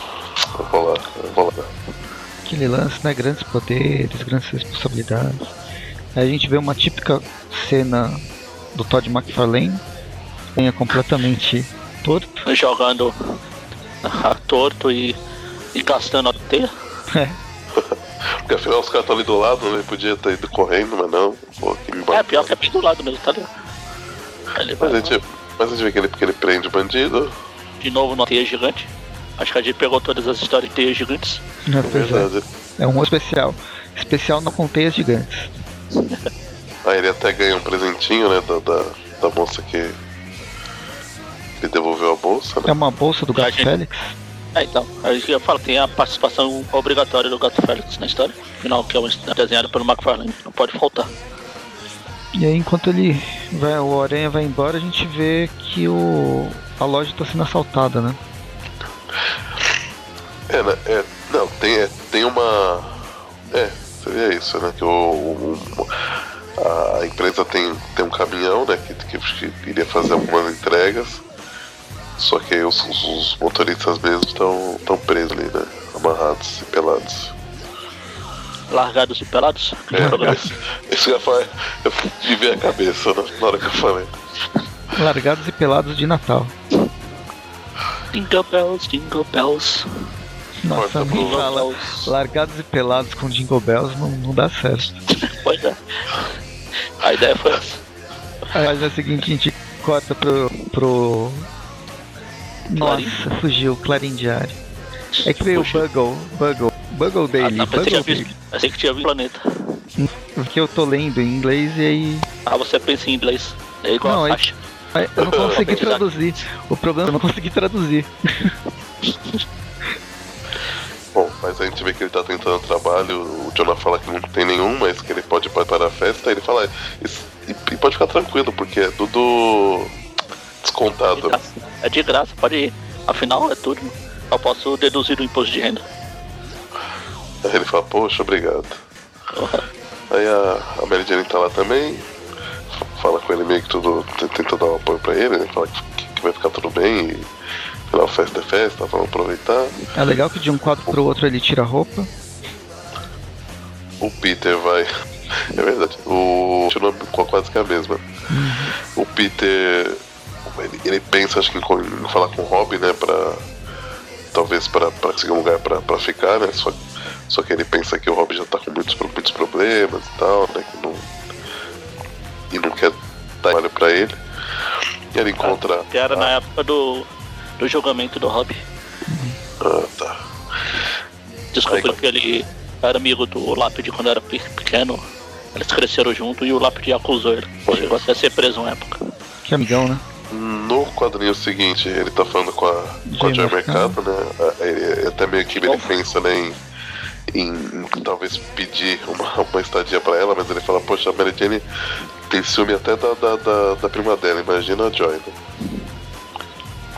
eu vou lá, eu vou lá. Aquele lance, né? Grandes poderes, grandes responsabilidades. Aí a gente vê uma típica cena do Todd McFarlane. É completamente torto. [laughs] Jogando a torto e, e gastando a teia. É. Porque afinal os caras estão ali do lado, né? Ele podia ter ido correndo, mas não. Pô, que É, pior que é bem do lado mesmo, tá ligado? Aí Ele vai Mas a gente, mas a gente vê que ele, porque ele prende o bandido. de novo numa teia gigante. Acho que a gente pegou todas as histórias de teias gigantes. É é. verdade. é um especial. Especial não com teias gigantes. Aí ele até ganha um presentinho, né? Da, da, da moça que. Ele devolveu a bolsa, É né? uma bolsa do Gato gente- Félix. É, então, aí eu falo, tem a participação obrigatória do Gato Félix na história. Afinal, que é um desenhado pelo McFarlane, não pode faltar. E aí enquanto ele vai, o Aranha vai embora, a gente vê que o a loja está sendo assaltada, né? É, né? É, não, tem, é, tem uma. É, seria isso, né? Que o, o- a empresa tem, tem um caminhão, né? Que, que, que iria fazer algumas entregas. Só que aí os, os- os motoristas mesmo estão tão presos ali, né? Amarrados e pelados. Largados e pelados. É, esse, esse já foi. Eu ver a cabeça né, na hora que eu falei. Largados e pelados de Natal. Jingle bells, jingle bells. Nossa, pro- fala. bells. Largados e pelados com Jingle Bells não, não dá certo. Pois é. A ideia foi essa. Aí é o seguinte, a gente corta pro. pro. Nossa, Clarim? fugiu, Clarim Diário. É que veio o Fugiu. Buggle, Buggle, Buggle Ah, Daily, tá, pensei, que tinha visto, pensei que tinha visto o planeta. porque eu tô lendo em inglês e aí. Ah, você pensa em inglês. É igual Não, a é- faixa. aí eu não [laughs] consegui traduzir. O problema é que eu não consegui traduzir. [laughs] Mas a gente vê que ele tá tentando trabalho, o Jonah fala que não tem nenhum, mas que ele pode ir para a festa, ele fala, "Isso- e, e pode ficar tranquilo, porque é tudo De descontado. graça. É de graça, pode ir. Afinal, é tudo. Eu posso deduzir do imposto de renda. Aí ele fala, poxa, obrigado. [laughs] Aí a, a Mary Jane tá lá também, fala com ele meio que tudo, tenta dar um apoio pra ele, né? Fala que, que vai ficar tudo bem e afinal festa é festa, vamos aproveitar. É legal que de um quadro pro outro ele tira a roupa. O Peter vai. É verdade. O. Continua com quase que a mesma. O Peter. Ele, ele pensa, acho que em, falar com o Robin, né? Pra. Talvez pra, pra conseguir um lugar pra, pra ficar, né? Só, só que ele pensa que o Robin já tá com muitos, muitos problemas e tal, né? Que não. E não quer dar trabalho pra ele. E ele encontra. Que era a- na época do, do julgamento do Hobby. Ah, tá. Descobriu que ele era amigo do Lápide quando era pe- pequeno. Eles cresceram junto e o Lápide acusou ele. Chegou até a ser preso uma época. Que amigão, né? No quadrinho seguinte, ele tá falando com a, com a Joy Mercado. Mercado, né? A- Ele, até meio que ele pensa né, em, em, em talvez pedir uma, uma estadia pra ela, mas ele fala, poxa, a Mary Jane tem ciúme até da, da, da, da prima dela, imagina a Joy, né?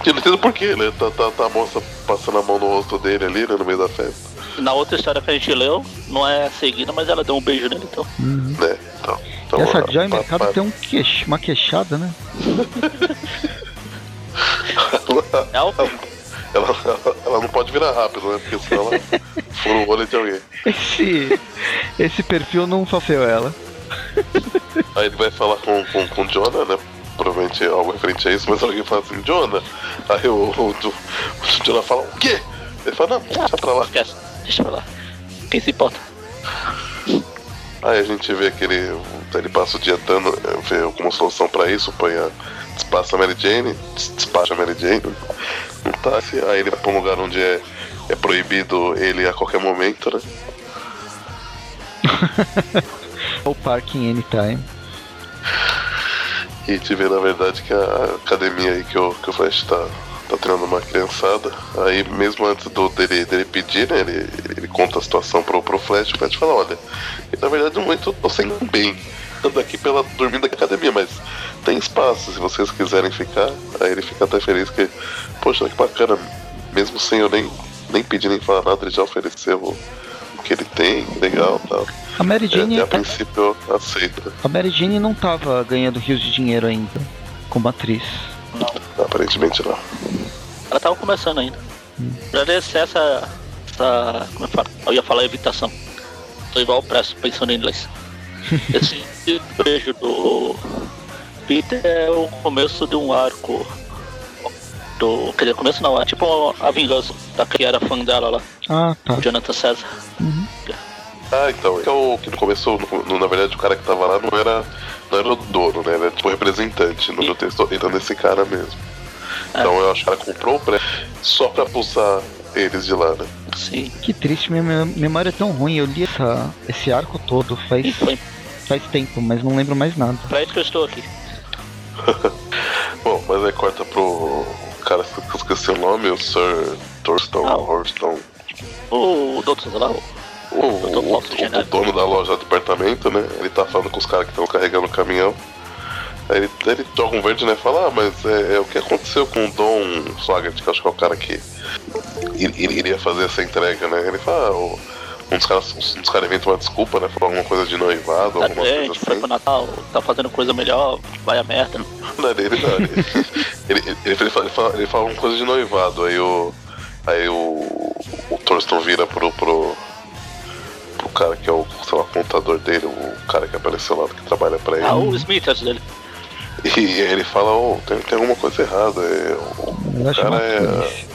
Eu não entendo porquê, né? Tá, tá, tá a moça passando a mão no rosto dele ali, né, no meio da festa. Na outra história que a gente leu, não é seguida, mas ela deu um beijo nele, então. Né? Então, então e essa Joy Mercado tem um queix, uma queixada, né? [laughs] É o ela, ela, ela não pode virar rápido, né? Porque senão ela fura o olho de alguém. Esse, esse perfil não sofreu ela. Aí ele vai falar com, com, com o Jonah, né? Provavelmente algo referente a isso, mas alguém fala assim, Jonah. Aí o, o, o, o Jonah fala, o quê? Ele fala, não, deixa pra lá. esquece. Deixa pra lá. Quem se importa? Aí a gente vê que ele, ele passa o dia dando, vê como solução pra isso, põe a, despaça a Mary Jane, des- despacha a Mary Jane, um táxi, aí ele vai pra um lugar onde é, é proibido ele a qualquer momento, né? [laughs] O parking anytime. E te vê na verdade que a academia aí que o, que o Flash tá, tá treinando uma criançada. Aí mesmo antes do, dele, dele pedir, né? Ele, ele conta a situação pro, pro Flash, o Flash fala, olha, na verdade eu tô sem bem. Ando aqui pela dormindo da academia, mas tem espaço se vocês quiserem ficar. Aí ele fica até feliz que, poxa, que bacana, mesmo sem eu nem, nem pedir nem falar nada, ele já ofereceu o, o que ele tem, legal tal. A Mary É, Jane, e a princípio eu aceito, a Mary Jane não tava ganhando rios de dinheiro ainda como atriz. Não. aparentemente não. Ela tava começando ainda. Pra descer essa. essa. Como é que fala? Eu ia falar evitação. Tô igual o Presto, pensando em inglês. [laughs] Esse beijo do Peter é o começo de um arco. Do. Quer dizer, começo não, é tipo a vingança da que era fã dela lá, Ah, tá. o Jonathan César. Ah, então, que, é o, que no começo, no- na verdade, o cara que tava lá não era, não era o dono, né? Era tipo o representante. No meu texto entra nesse cara mesmo. Então eu acho que ela comprou o pré só pra pulsar eles de lá, né? Sim. Que triste, minha memória é tão ruim. Eu li essa, esse arco todo faz, faz tempo, mas não lembro mais nada. pra isso que eu estou aqui. [laughs] Bom, mas aí corta pro cara que eu esqueci o nome, o Sir Thurston, Ah. Horston. O doutor, lá, o- O, o, dono da loja de departamento, né? Ele tá falando com os caras que estão carregando o caminhão. Aí ele, ele joga um verde, né? Fala, ah, mas é, é o que aconteceu com o Dom Swagert, que acho que é o cara que iria fazer essa entrega, né? Ele fala, ah, o- um dos caras, um dos caras inventa uma desculpa, né? Falou alguma coisa de noivado, tá alguma coisa doente, foi assim. pro Natal, tá fazendo coisa melhor, vai a merda. Não, ele, não, [laughs] ele, ele, ele, fala, ele, fala, ele fala uma coisa de noivado, aí o. Aí o. O Thurston vira pro, pro. Pro cara que é o, sei lá, contador dele, o cara que apareceu lá, que trabalha pra ele. Ah, o Smithers dele. E aí ele fala, ô, tem, tem alguma coisa errada. é, o, Eu o cara é.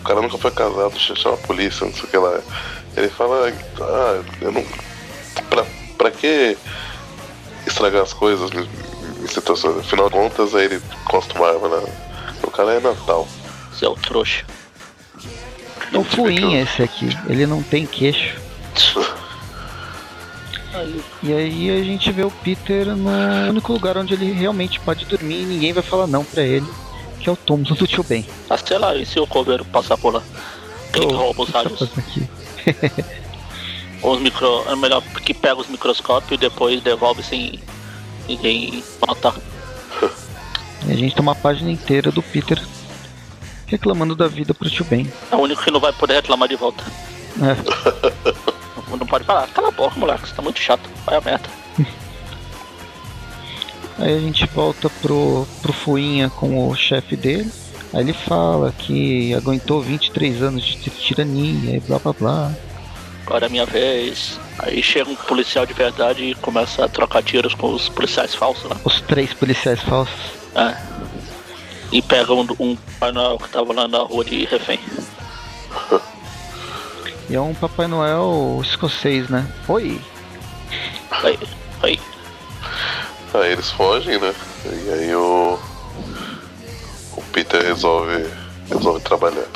O cara nunca foi casado, chama a polícia, não sei o que lá. Ele fala, ah, eu não. Pra, pra que estragar as coisas em, situações? Afinal de contas, aí ele encosta uma arma na. O cara é Natal. Trouxa. É o Deixa eu ver Fuin aqui, esse aqui. Ele não tem queixo. Aí, E aí a gente vê o Peter no único lugar onde ele realmente pode dormir e ninguém vai falar não pra ele, que é o túmulo do tio Ben. ah, sei lá, e se o coveiro passar por lá? Quem que Ô, rouba os tá rádios? aqui? Ou [laughs] os micro. É melhor que pega os microscópios e depois devolve sem ninguém notar. E a gente tem uma página inteira do Peter reclamando da vida pro tio Ben. É o único que não vai poder reclamar de volta. É. [laughs] Não, não pode falar, cala a boca, moleque, você tá muito chato, vai a merda. [laughs] Aí a gente volta pro, pro Fuinha com o chefe dele. Aí ele fala que aguentou 23 anos de tirania e blá blá blá. Agora é minha vez. Aí chega um policial de verdade e começa a trocar tiros com os policiais falsos lá. Os três policiais falsos. É. E pega um, um Pai Noel que tava lá na rua de refém. [laughs] E é um Papai Noel escocês, né? Oi! Aí, aí. Aí eles fogem, né? E aí o. O Peter resolve. resolve trabalhar.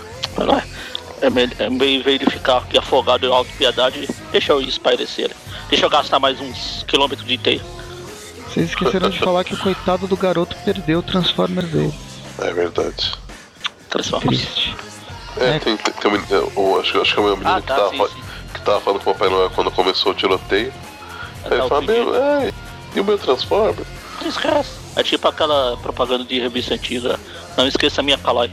É. É, me- é meio em vez de ficar aqui afogado em auto-piedade, deixa eu espairecer. Deixa eu gastar mais uns quilômetros de teia. Vocês esqueceram de falar que o coitado do garoto perdeu o Transformer dele. É verdade. Transformers. Triste. É, É. tem, tem, tem um menino, eu acho, acho que é o meu menino Ah, que, tá, tava, sim, sim. que tava falando com o Papai Noel quando começou o tiroteio. Aí Tá, fala, meu, é, e o meu Transformer? Não esquece. É tipo aquela propaganda de revista antiga. Não esqueça a minha Calói.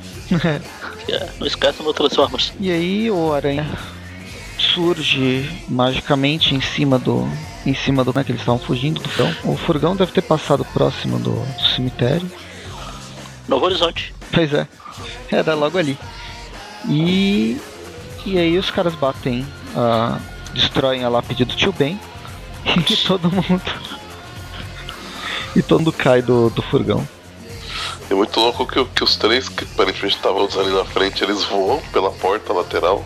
Que [laughs] é, não esqueça o meu Transformers. e aí o Aranha surge magicamente em cima do. Em cima do. Como é que eles estavam fugindo do furgão? O furgão deve ter passado próximo do, do cemitério. Novo Horizonte. Pois é. Era logo ali. E. E aí os caras batem. ah, destroem a lápide do tio Ben. [laughs] E todo mundo. E todo mundo cai do, do furgão. É muito louco que, que os três que aparentemente estavam ali na frente, eles voam pela porta lateral.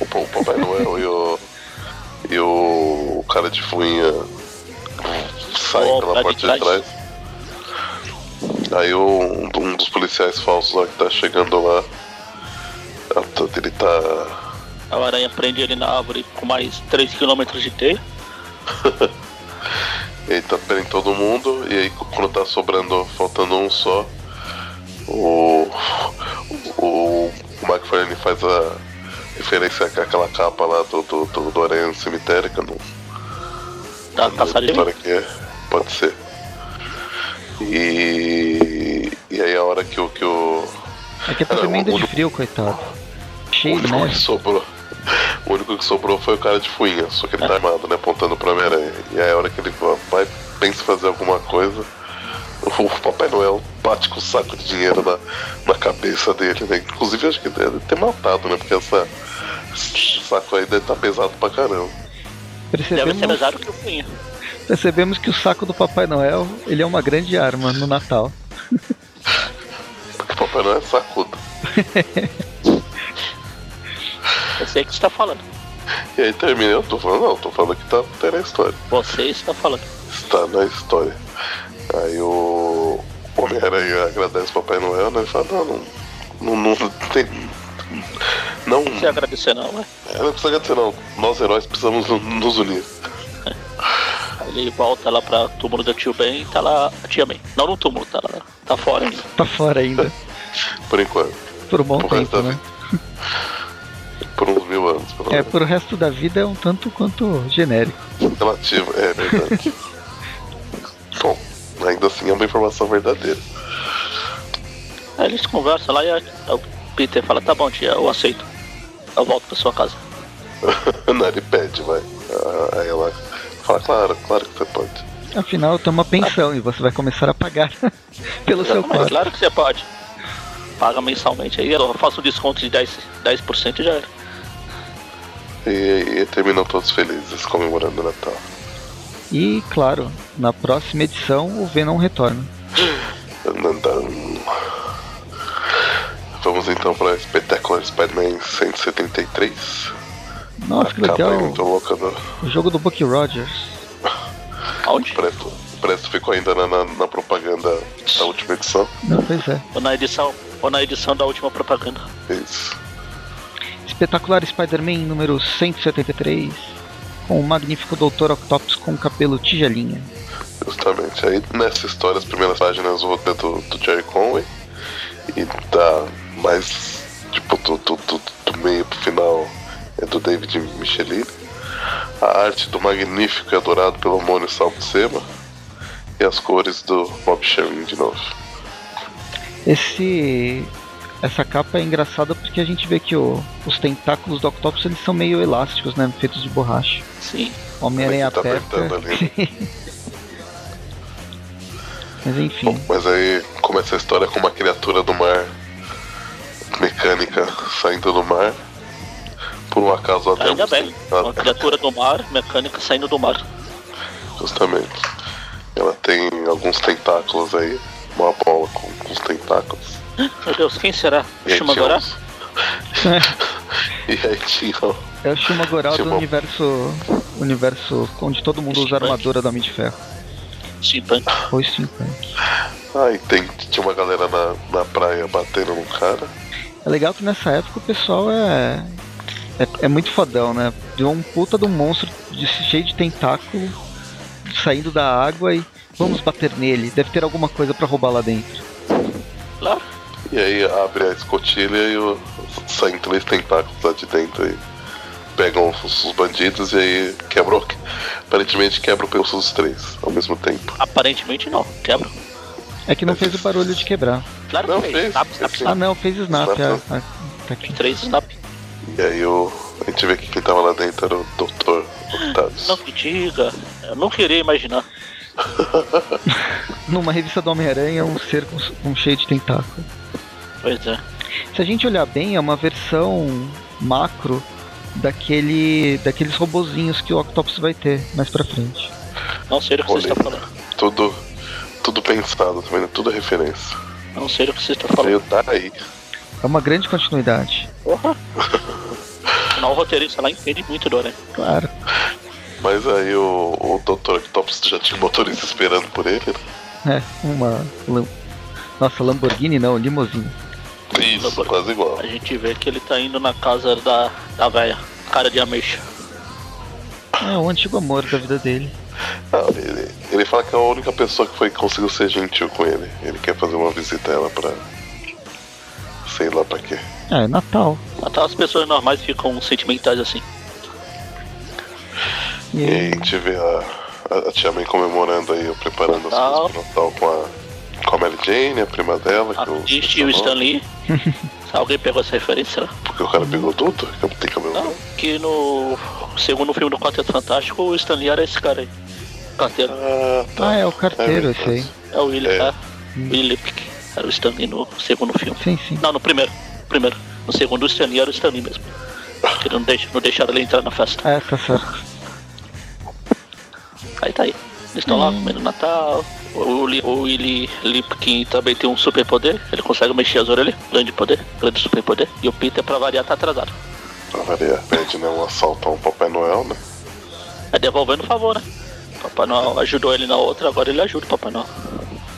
O, pa- o Papai Noel e o. E o, o cara de fuinha saem Oh, pela de porta de trás. trás. Aí o, um, um dos policiais falsos lá que tá chegando lá. Ele tá. A aranha prende ele na árvore com mais 3km de teia. [laughs] Ele tá prendendo todo mundo e aí quando tá sobrando, faltando um só, o. O, o McFarlane faz a referência àquela capa lá do, do, do, do Aranha no cemitério, que eu não não lembro caçada que que é. Pode ser. E. E aí a hora que o. Que o Aqui tá Ah, o- de frio, coitado. O Cheio de único que sobrou. O único que sobrou foi o cara de fuinha, só que ele tá armado, né? Apontando pro Homem-Aranha. E aí a hora que ele vai, pensa em fazer alguma coisa, o Papai Noel bate com o saco de dinheiro na, na cabeça dele, né? Inclusive acho que deve ter matado, né? Porque essa. Esse saco aí deve estar pesado pra caramba. Deve ser Percebemos, pesado que o Cunha. percebemos que o saco do Papai Noel ele é uma grande arma no Natal. [laughs] Porque o Papai Noel é sacudo. [laughs] O que você tá falando. E aí termina, eu tô falando, não, tô falando que tá, tá na história. Você está falando. Está na história. Aí o Homem-Aranha agradece o Papai Noel, né? Ele fala, não, não, não, não tem. Não, Não precisa agradecer não, né? é, não precisa agradecer não. Nós heróis precisamos nos unir. Aí ele volta lá pra túmulo da tio Ben e tá lá a tia Ben. Não no túmulo, tá lá. Tá fora ainda. Tá fora ainda. Por enquanto. Por um bom resto tempo, da né? Por uns mil anos, pelo É, menos. pro resto da vida é um tanto quanto genérico. Relativo, é verdade. [laughs] Bom, ainda assim é uma informação verdadeira. Aí eles conversam lá e a- o Peter fala, tá bom tia, eu aceito. Eu volto pra sua casa. [laughs] não, ele pede, vai. Ah, Aí ela fala, claro, claro que você pode. Afinal, eu tenho uma pensão e você vai começar a pagar [laughs] pelo seu quarto. claro que você pode. Paga mensalmente aí, eu faço um desconto de 10%, 10% e já era. E, e terminam todos felizes comemorando o Natal. E, claro, na próxima edição o Venom retorna. Vamos então para Spectacular Spider-Man 173. Nossa, que legal. aí muito louca do O jogo do Bucky Rogers. Aonde? Presto. Presto ficou ainda na, na- na propaganda da última edição. Não, pois é. Ou na edição, ou na edição da última propaganda. Isso. Espetacular Spider-Man número 173. com o magnífico Dr. Octopus com cabelo tigelinha. Justamente. Aí nessa história, as primeiras páginas o roteiro do, do Jerry Conway. E da mais. Tipo, do, do, do, do meio pro final é do David Michelin. A arte do magnífico e adorado pelo Mônio Salvo-Sema. E as cores do Bob Sherman de novo. Esse. Essa capa é engraçada porque a gente vê que o, os tentáculos do Octopus eles são meio elásticos, né? Feitos de borracha. Sim. Homem-Aranha Tá aperta. [laughs] Mas enfim. Bom, mas aí começa a história com uma criatura do mar mecânica saindo do mar. Por um acaso ela tem Ainda bem. Uma criatura do mar, mecânica saindo do mar. Justamente. Ela tem alguns tentáculos aí. Uma bola com, com os tentáculos. Meu Deus, quem será? Shumagorá? E aí tinha. [laughs] É o Shumagorá do universo. Universo onde todo mundo usa armadura do Homem de Ferro. Steampunk. Ou steampunk. Aí tem, tinha uma galera na, na praia batendo no cara. É legal que nessa época o pessoal é. É, é muito fodão, né? Deu um puta de um monstro de- cheio de tentáculo saindo da água e vamos bater nele. Deve ter alguma coisa pra roubar lá dentro. Claro. E aí abre a escotilha e o, saem três tentáculos lá de dentro aí. Pegam os, os bandidos e aí quebram. Aparentemente quebra o pescoço dos três ao mesmo tempo. Aparentemente não. Quebra. É que não fez o barulho de quebrar. Claro Não, que fez, fez. Snap, fez snap, sim. Ah snap. não, fez snap. Snap, ah, ah, tá aqui. Três snap. E aí o, a gente vê que quem tava lá dentro era o Dr. Octavius. Não me diga. Eu não queria imaginar. [laughs] [laughs] Numa revista do Homem-Aranha, um ser com, com cheio de tentáculo. Pois é. Se a gente olhar bem, é uma versão macro daquele daqueles robozinhos que o Octopus vai ter mais pra frente. Não sei o que você está falando. Tudo, tudo pensado, tá vendo? Tudo é referência. Não sei o que você está falando. Veio daí. É uma grande continuidade. Porra. [laughs] O roteirista lá entende muito do Aranha. Claro. Mas aí o, o Dr. Octopus já tinha um motorista esperando por ele. É, uma. Nossa, Lamborghini não, limousine. Isso, quase igual. A gente vê que ele tá indo na casa da, da véia. Cara de ameixa. É o antigo amor da vida dele. Ah, ele, ele fala que é a única pessoa que foi que conseguiu ser gentil com ele. Ele quer fazer uma visita a ela pra. sei lá pra quê. Ah, é Natal. Até as pessoas normais ficam sentimentais assim. E E aí a gente vê a, a, a Tia May comemorando aí, preparando as Natal. coisas pro Natal com a, com a Mary Jane, a prima dela. Que o- Assiste o Stan Lee. Se alguém pegou essa referência, né? Porque o cara pegou tudo? Que Tem cabelo Não, que no segundo filme do Quarteto Fantástico, o Stan Lee era esse cara aí. Carteiro. Ah, tá. Ah, é o carteiro É esse aí. É o Willie, É. é. Willie Lipkick. Era o Stan Lee no segundo filme. Sim, sim. Não, no primeiro. Primeiro. No segundo, o Stan Lee era o Stan Lee mesmo. Que não, deixa, não deixaram ele entrar na festa. É, tá certo. Aí tá aí. Eles estão lá comendo Natal. O, o Willy Lipkin também tem um super poder. Ele consegue mexer as orelhas. Grande poder. Grande super poder. E o Peter, pra variar, tá atrasado. Pra variar, pede né, um assalto a um Papai Noel, né? É devolvendo o favor, né? Papai Noel ajudou ele na outra, agora ele ajuda o Papai Noel.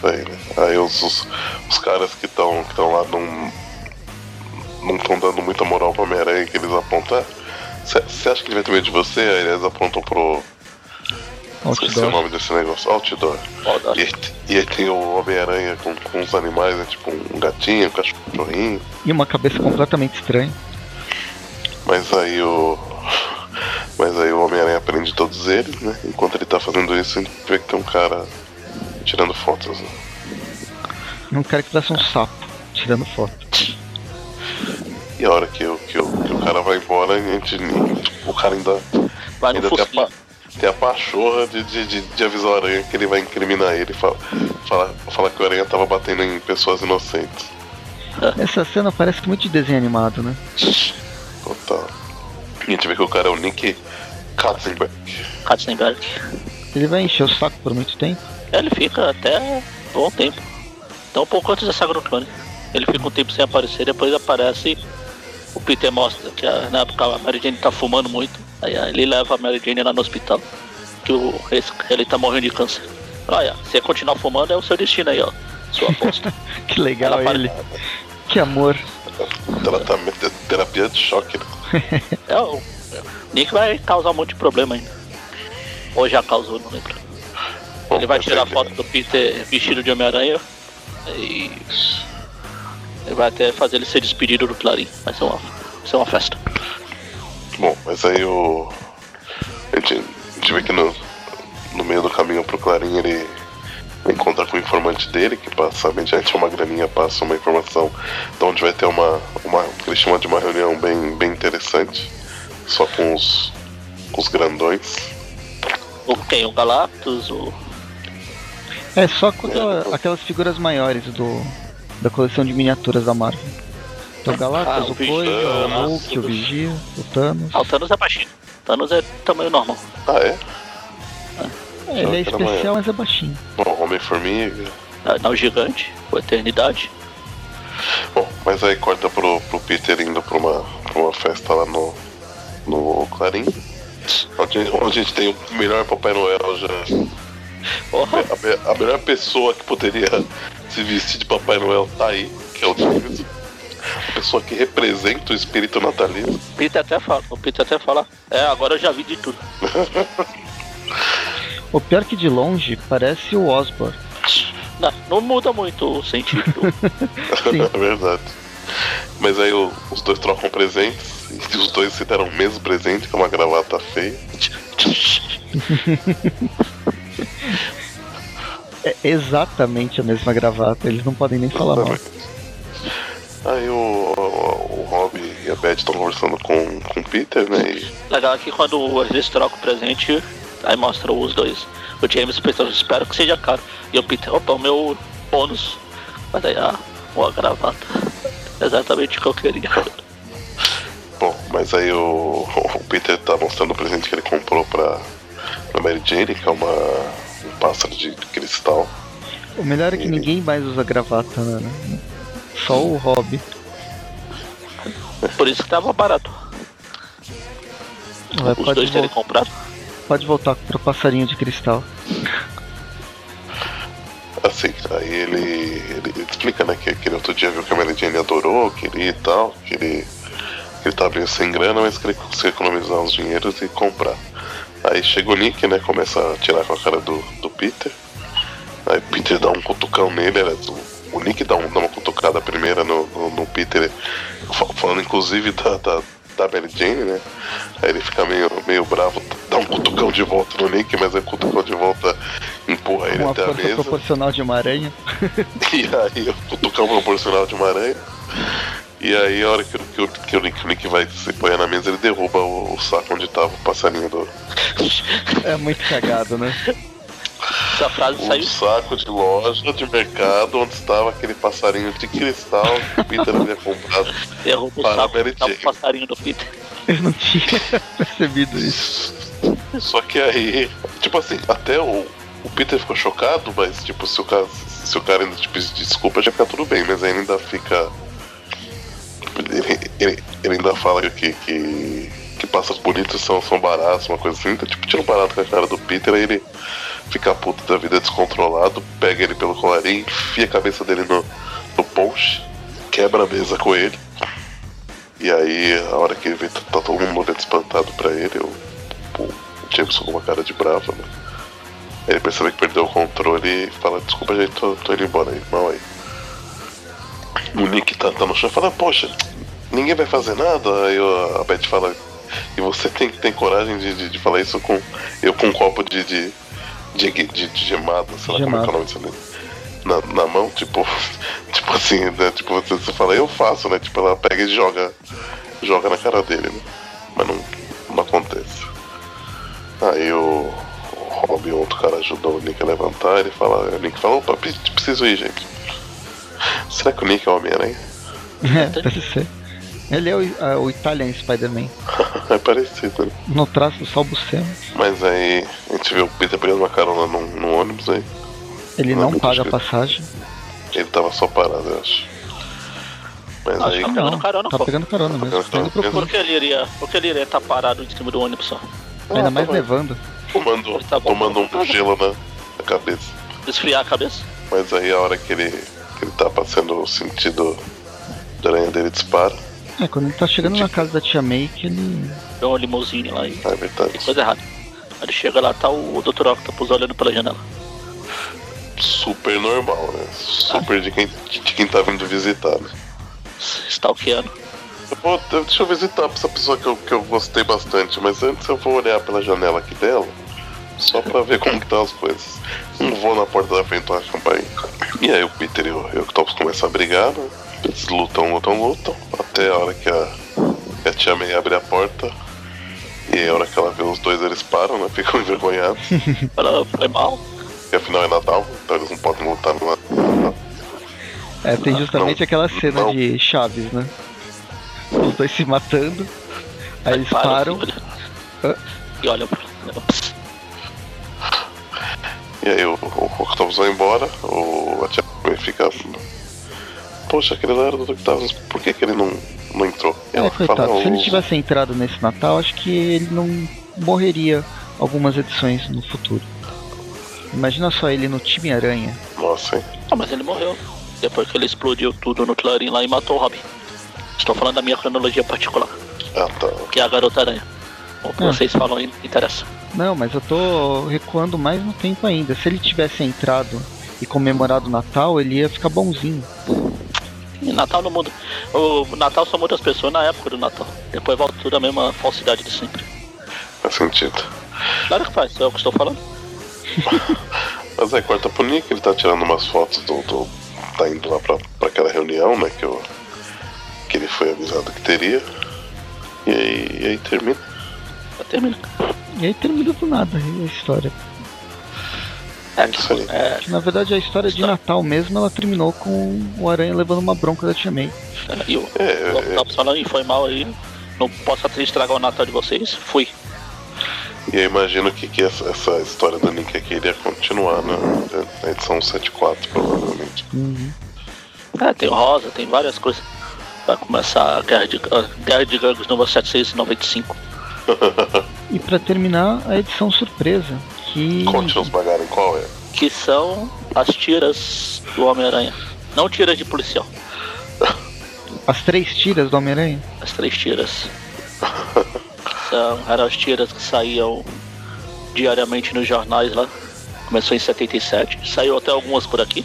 Aí, né? Aí os, os, os caras que estão que tão lá não não estão dando muita moral pro Homem-Aranha que eles apontam. Você acha que ele vai ter medo de você? Aí eles apontam pro. Esqueci o Outdoor. nome desse negócio. Outdoor. Ó, E aí, e aí tem o Homem-Aranha com, com os animais, né? Tipo um gatinho, um cachorrinho. E uma cabeça completamente estranha. Mas aí o. Mas aí o Homem-Aranha prende todos eles, né? Enquanto ele tá fazendo isso, a gente vê que tem um cara tirando fotos. Né? Um cara que parece um sapo, tirando foto. E a hora que, o- que, o- que o cara vai embora, a gente. O cara ainda, vai no ainda tem, a, pachorra de, de, de, de avisar o Aranha que ele vai incriminar ele e fala, fala, fala que o Aranha tava batendo em pessoas inocentes. [laughs] Essa cena parece muito de desenho animado, né? Total. E a gente vê que o cara é o Nick Katzenberg. Katzenberg. Ele vai encher o saco por muito tempo. Ele fica até bom tempo. Então um pouco antes da saga do clone. Ele fica um tempo sem aparecer, depois aparece o Peter mostra que a- na época a Mary Jane tá fumando muito. Aí ele leva a Mary Jane lá no hospital. Que o, esse- ele tá morrendo de câncer. Olha, se você continuar fumando é o seu destino aí, ó. Sua aposta. [laughs] Que legal Ela para- ele. Que amor. Tratamento, terapia de choque. Né? [laughs] é, o Nick vai causar um monte de problema ainda. Ou já causou, não lembro. Bom, Ele vai tirar foto do Peter vestido de Homem-Aranha. E. Ele vai até fazer ele ser despedido do Clarim. Vai ser uma, vai ser uma festa. Bom, mas aí o. A gente, a gente vê que no, no meio do caminho pro Clarim ele encontra com o informante dele, que passa mediante uma graninha, passa uma informação de onde vai ter uma. uma que ele chama de uma reunião bem, bem interessante. Só com os. os grandões. O quem? O Galactus? O. É só com aquela- aquelas figuras maiores do, da coleção de miniaturas da Marvel. Então, o Ah, Galactus, o o Coisa, o Vigia, Hulk, o tudo. Vigia, o Thanos. Ah, o Thanos é baixinho. Thanos é tamanho normal. Ah, é? É, ele é especial, mas é baixinho. Bom, Homem-Formiga. Ah, Não, o gigante, o Eternidade. Bom, mas aí corta pro, pro Peter indo pra uma, pra uma festa lá no, no Clarim. Onde, onde a gente tem o melhor Papai Noel já. A, a melhor pessoa que poderia se vestir de Papai Noel tá aí, que é o James. A pessoa que representa o espírito natalino. o Peter até fala. O Peter até fala. É, agora eu já vi de tudo. [laughs] O pior que de longe parece o Osborn. Não, não muda muito o sentido. [laughs] É verdade. Mas aí o- os dois trocam presentes. E os dois se deram o mesmo presente, que é uma gravata feia. [laughs] É exatamente a mesma gravata, eles não podem nem falar mal. Aí o, o, o Rob e a Beth estão conversando com, com o Peter, né? E Legal é que quando eles trocam o presente, aí mostra os dois. O James pensando, espero que seja caro. E o Peter, opa, o meu bônus. Mas aí, ah, uma gravata. [laughs] Exatamente o que eu queria. Bom, mas aí o, o Peter tá mostrando o presente que ele comprou pra, pra Mary Jane, que é uma, um pássaro de cristal. O melhor é que ninguém mais usa gravata, né? Só o Rob. Por isso que tava barato. Vai, Os dois terem comprado. pode voltar pro passarinho de cristal. Assim, aí ele, ele explica, né, que aquele outro dia viu que a Mary Jane adorou, queria e tal, que ele, que ele tava meio sem grana, mas que ele conseguia economizar uns dinheiros e comprar. Aí chega o Nick, né, começa a tirar com a cara do, do Peter. Aí Peter dá um cutucão nele, aliás, o, Nick dá, um, dá uma cutucada primeira no, no, no Peter, fa- falando inclusive da, da, da Mary Jane, né? Aí ele fica meio, meio bravo, dá um cutucão de volta no Nick, mas aí o cutucão de volta empurra ele Uma até a mesa. proporcional de uma aranha. [laughs] E aí o cutucão proporcional de uma aranha. E aí a hora que, o- que, que o Nick, o Nick vai se põe na mesa, ele derruba o, o saco onde tava o passarinho do. É muito cagado, né? [laughs] Essa frase O saiu. saco de loja, de mercado, onde estava aquele passarinho de cristal que o Peter havia comprado. [laughs] Derruba o saco tá o passarinho do Peter. [laughs] Eu não tinha percebido isso. Só que aí, tipo assim, até o, o Peter ficou chocado, mas tipo, se o cara, se o cara ainda te pedir desculpa, já fica tudo bem, mas aí ele ainda fica. Ele, ele, ele ainda fala que, que, que pássaros bonitos são, são baratos, uma coisa assim, então tipo, tira um barato com a cara do Peter, aí ele fica puto da vida descontrolado, pega ele pelo colarinho, enfia a cabeça dele no, no ponche, quebra a mesa com ele. E aí, a hora que ele vê, tá, tá todo mundo olhando espantado pra ele, o, o Jameson com uma cara de bravo, né? Ele percebe que perdeu o controle e fala, desculpa, gente, tô, tô indo embora aí, mal aí. O Nick tá, tá no chão e fala, poxa, ninguém vai fazer nada. Aí a Beth fala, e você tem, tem coragem de, de, de falar isso com eu com um copo de, de, de, de, de gemada, sei lá como é que é o nome disso ali. Na, na mão, tipo, [laughs] tipo assim, né? Tipo, você, você fala, eu faço, né? Tipo, ela pega e joga, joga na cara dele, né? Mas não, não acontece. Aí o, o Rob, outro cara, ajudou o Nick a levantar. Ele fala, o Nick fala, opa, pre- preciso ir, gente. [laughs] Será que o Nick é o Homem-Aranha? [laughs] É, deve ser. Ele é o, a- o Italian Spider-Man. [laughs] é parecido, né? No traço só o Buscema. Mas aí a gente vê o Peter pegando uma carona num, num ônibus aí. Ele Não é não paga a passagem. Ele tava só parado, eu acho. Mas Acho aí. que pegando Não, carona, tá pô. pegando carona mesmo. pegando Tá pro carona. Por que ele iria. Por que ele iria estar parado em cima do ônibus só? Ainda Ah, mais tá bom. nevando. Tomando, Tá bom. tomando um gelo na, na cabeça. Esfriar a cabeça? Mas aí a hora que ele, que ele tá passando o sentido da aranha dele dispara. É, quando ele tá chegando na casa da tia May que ele. Deu uma limousine lá e. Ah, é verdade. Tem coisa errada. Ele chega lá, tá o Dr. Octopus olhando pela janela. Super normal, né? Super de, quem, de quem tá vindo visitar, né? Stalkeando. Eu vou, deixa eu visitar essa pessoa que eu, que eu gostei bastante, mas antes eu vou olhar pela janela aqui dela, só pra ver como estão as coisas. Não vou na porta da frente da campainha. E aí o Peter e o, e o Octopus começam a brigar, né? Eles lutam, lutam, lutam, até a hora que a, que a Tia May abre a porta. E aí a hora que ela vê os dois, eles param, né? Ficam [laughs] envergonhados. Ela foi mal. Porque afinal é Natal, então eles não podem lutar no Natal. É, tem justamente Não, aquela cena não. de Chaves, né? Os dois se matando. Aí eles param. E olham pra. E aí o, o Octopus vai embora, o, a Tia May fica. Poxa, aquele lá era do Octopus, por que, que ele não, não entrou? É, ela coitado. fala, Se ele "O- tivesse entrado nesse Natal, acho que ele não morreria algumas edições no futuro. Imagina só ele no time Aranha. Nossa, hein? Ah, mas ele morreu. Depois que ele explodiu tudo no Clarim lá e matou o Robin. Estou falando da minha cronologia particular, Ah, tá. que é a Garota Aranha. O que Ah. vocês falam aí interessa. Não, mas eu tô recuando mais no tempo ainda. Se ele tivesse entrado e comemorado o Natal, ele ia ficar bonzinho. E Natal não muda. O Natal só muda as pessoas na época do Natal. Depois volta tudo a mesma falsidade de sempre. Faz sentido. Claro que faz, é o que estou falando. [laughs] Mas aí corta pro Nick, ele tá tirando umas fotos do. do tá indo lá pra, pra aquela reunião, né? Que, eu, que ele foi avisado que teria. E aí, e aí termina. Termina. E aí termina do nada a história. É, é, Na verdade, a história de Natal mesmo, ela terminou com o Aranha levando uma bronca da Tia May. e o É, é, falando, "Ih, foi mal aí. Não posso até estragar o Natal de vocês. Fui. E eu imagino que, que essa, essa história do Nick aqui iria continuar, né? Na edição 74, provavelmente. Uhum. É, tem o Rosa, tem várias coisas. Vai começar a Guerra de, a Guerra de Gangos número 795. [laughs] E pra terminar, a edição surpresa. Que. Conte-nos qual é? Que são as tiras do Homem-Aranha. Não tiras de policial. As três tiras do Homem-Aranha. As três tiras. São, eram as tiras que saíam diariamente nos jornais lá. Começou em 77. Saiu até algumas por aqui.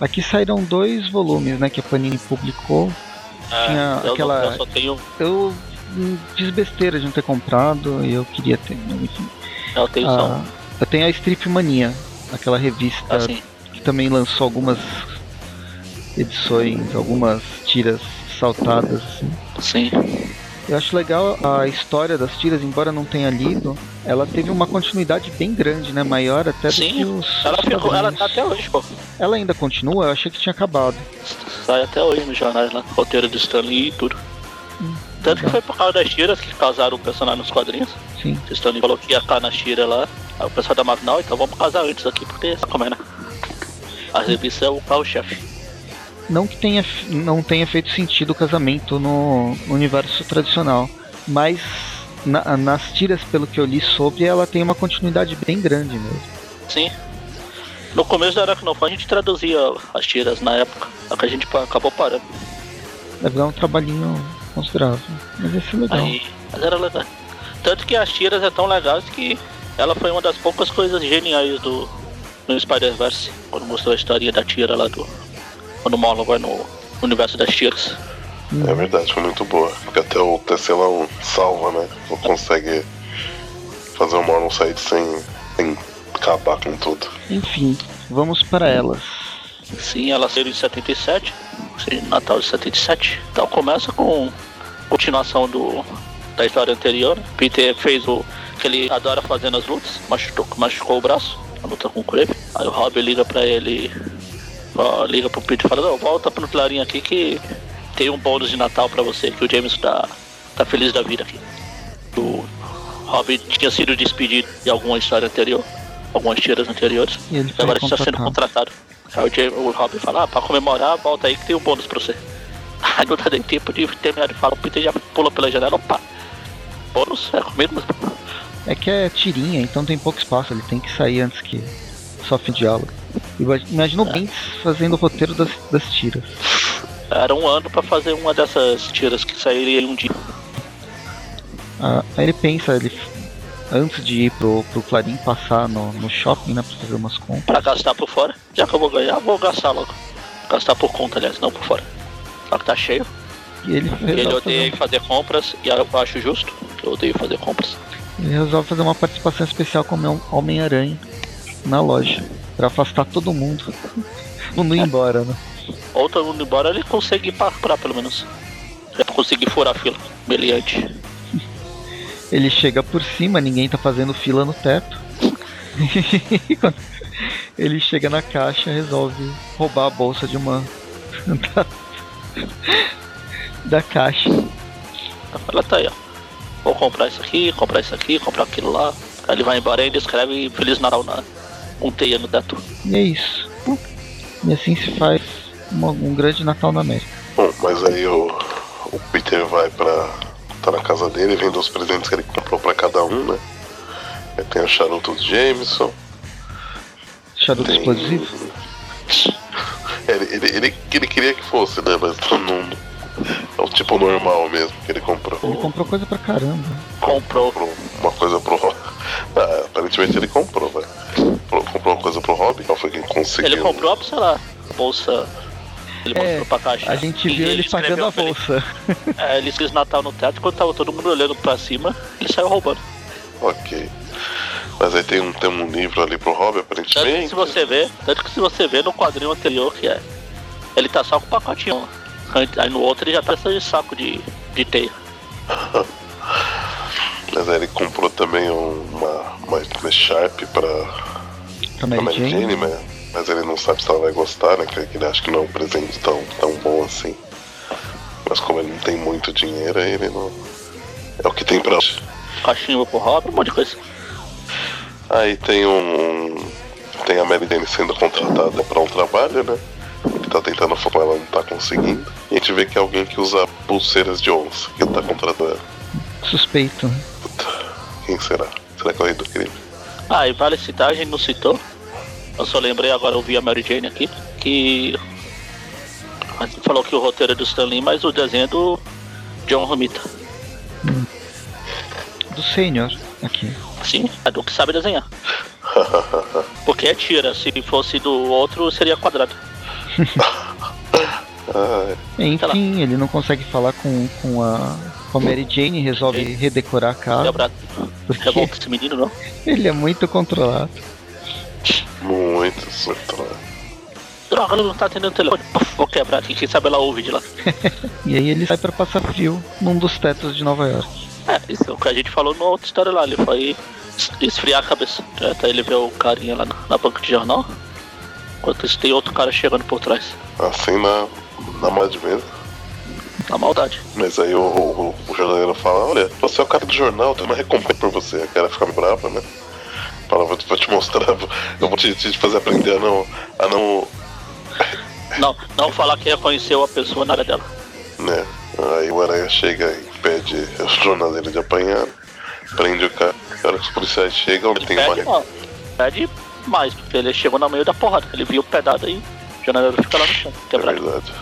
Aqui saíram dois volumes, né? Que a Panini publicou. Tinha eu, não- aquela- eu só tenho. Eu fiz besteira de não ter comprado e eu queria ter. Enfim. Eu tenho só. Ah, eu tenho a Strip Mania, aquela revista Assim, que também lançou algumas edições, algumas tiras saltadas. Assim. sim. Eu acho legal a história das tiras, embora não tenha lido, ela teve uma continuidade bem grande, né? Maior até do Sim, que os. Ela ficou. Ela tá até hoje, pô. Ela ainda continua? Eu achei que tinha acabado. Sai até hoje nos jornais lá. Roteiro do Stanley e tudo. Tanto que foi por causa das tiras que causaram o personagem nos quadrinhos. Sim. O Stanley falou que ia estar nas tiras lá. Aí o pessoal da não, então vamos casar antes aqui, porque é, né? A revista é o carro-chefe. Não que tenha, não tenha feito sentido o casamento no universo tradicional, mas na- nas tiras, pelo que eu li sobre, ela tem uma continuidade bem grande mesmo. Sim. No começo da Aracnofan a gente traduzia as tiras na época, só que a gente acabou parando. Deve dar um trabalhinho considerável, mas esse é legal. Aí, mas era legal. Tanto que as tiras é tão legais que ela foi uma das poucas coisas geniais do no Spider-Verse, quando mostrou a história da tira lá do. Quando o Marlon vai no universo das tiras. É verdade, foi muito boa. Porque até o Tecelão salva, né? Não consegue fazer o Marlon sair sem, sem acabar com tudo. Enfim, vamos para elas. Sim, ela saiu em 77, sim, Natal de 77. Então começa com continuação do da história anterior. Peter fez o que ele adora fazer nas lutas, machucou, machucou o braço, a luta com o Crave. Aí o Rob liga pra ele, ó, liga pro Peter e fala, não, volta pro Clarinho aqui que tem um bônus de Natal pra você, que o James tá, tá feliz da vida aqui. O Rob tinha sido despedido de alguma história anterior, algumas tiras anteriores. E ele agora está sendo contratado. Aí o, James, o Robin fala, ah, pra comemorar, volta aí que tem um bônus pra você. Aí não dá nem tempo de terminar de falar, o Peter já pula pela janela, opa. Bônus? É comigo. É que é tirinha, então tem pouco espaço, ele tem que sair antes que sofre diálogo. Ima- Imagina o É. Fazendo o roteiro das, das tiras. Era um ano pra fazer uma dessas tiras que sairia em um dia. Ah, aí ele pensa, ele antes de ir pro, pro Clarim passar no, no shopping, né? Pra fazer umas compras. Pra gastar por fora. Já que eu vou ganhar, vou gastar logo. Gastar por conta, aliás, não por fora. Só que tá cheio. E ele Ele resolve, odeia fazer, fazer compras e eu acho justo. Eu odeio fazer compras. ele resolve fazer uma participação especial como Hom- Homem-Aranha na loja. Pra afastar todo mundo. [laughs] Não ir embora, né? Ou todo mundo embora, ele consegue parar pelo menos. É pra conseguir furar a fila. Brilhante. [laughs] Ele chega por cima, ninguém tá fazendo fila no teto. E [laughs] ele chega na caixa, resolve roubar a bolsa de uma. [laughs] da, caixa. Ela tá aí, ó. Vou comprar isso aqui, comprar isso aqui, comprar aquilo lá. Aí ele vai embora e ele escreve Feliz Natal na um teia no teto. E é isso. E assim se faz uma- um grande Natal na América. Bom, mas aí o, o Peter vai pra. tá na casa dele, vendo os presentes que ele comprou pra cada um, né? Aí tem o charuto do Jameson. Charuto Tem- explosivo? Ele, ele, ele, ele queria que fosse, né? Mas [laughs] não, é o tipo normal mesmo que ele comprou. Ele comprou coisa pra caramba. Comprou. Comprou uma coisa pro Rob. [laughs] Ah, aparentemente ele comprou, velho. Comprou- uma coisa pro Rob, qual foi quem conseguiu? Ele comprou, sei lá, bolsa. Ele É, mostrou pra caixa. A gente viu ele pagando escreveu a bolsa. É, ele fez Natal no teto, quando tava todo mundo olhando pra cima, ele saiu roubando. Ok. Mas aí tem um, tem um livro ali pro Rob, Tanto que aparentemente. se você vê, tanto que se você vê no quadrinho anterior que é. Ele tá só com o pacotinho. Aí no outro ele já tá de saco de, de teia. [laughs] Mas aí ele comprou também um- uma, uma, uma Sharp pra, Pra Mary Jane, Jane. mas, mas ele não sabe se ela vai gostar, né? Que ele acha que não é um presente tão, tão bom assim. Mas como ele não tem muito dinheiro, aí ele não. É o que tem pra. Cachimbo pro Rob, um monte de coisa. Aí tem um. Tem a Mary Jane sendo contratada pra um trabalho, né? Ele tá tentando falar, ela não tá conseguindo. E a gente vê que é alguém que usa pulseiras de onça, que tá contratando ela. Suspeito. Puta, quem será? Será que é o rei do crime? Ah, e vale citar, a gente não citou. Eu só lembrei agora, eu vi a Mary Jane aqui, que. A gente falou que o roteiro é do Stan Lee, mas o desenho é do John Romita. Do Sênior aqui. Sim, é do que sabe desenhar. [laughs] Porque é tira, se fosse do outro seria quadrado. Enfim, ele não consegue falar com, com, a, com a Mary Jane e resolve redecorar a casa. Porque Revolta esse menino, não. [laughs] ele é muito controlado. muito surto. Droga, ele não tá atendendo o telefone. Vou quebrar aqui, quem sabe ela ouve de lá. [laughs] E aí ele sai pra passar frio num dos tetos de Nova York. É, isso é o que a gente falou na outra história lá. Ele foi es- esfriar a cabeça. Até ele vê o carinha lá na, na banca de jornal. Enquanto isso, tem outro cara chegando por trás. Assim na, na maldade mesmo. Na maldade. Mas aí o, o, o jornaleiro fala, olha, você é o cara do jornal, tem uma recompensa por você. A cara fica brava, né? Fala, vou, te- vou te mostrar, eu vou te, te fazer aprender a não. a não. Não, não falar que reconheceu a pessoa na área dela. né? Aí o aranha chega e pede o jornaleiro de apanhar, prende o cara. Hora que os policiais chegam, ele tem uma. Pede, ó, pede mais, porque ele chegou no meio da porrada. Ele viu o pedaço aí, o jornaleiro fica lá no chão, É quebrado. verdade.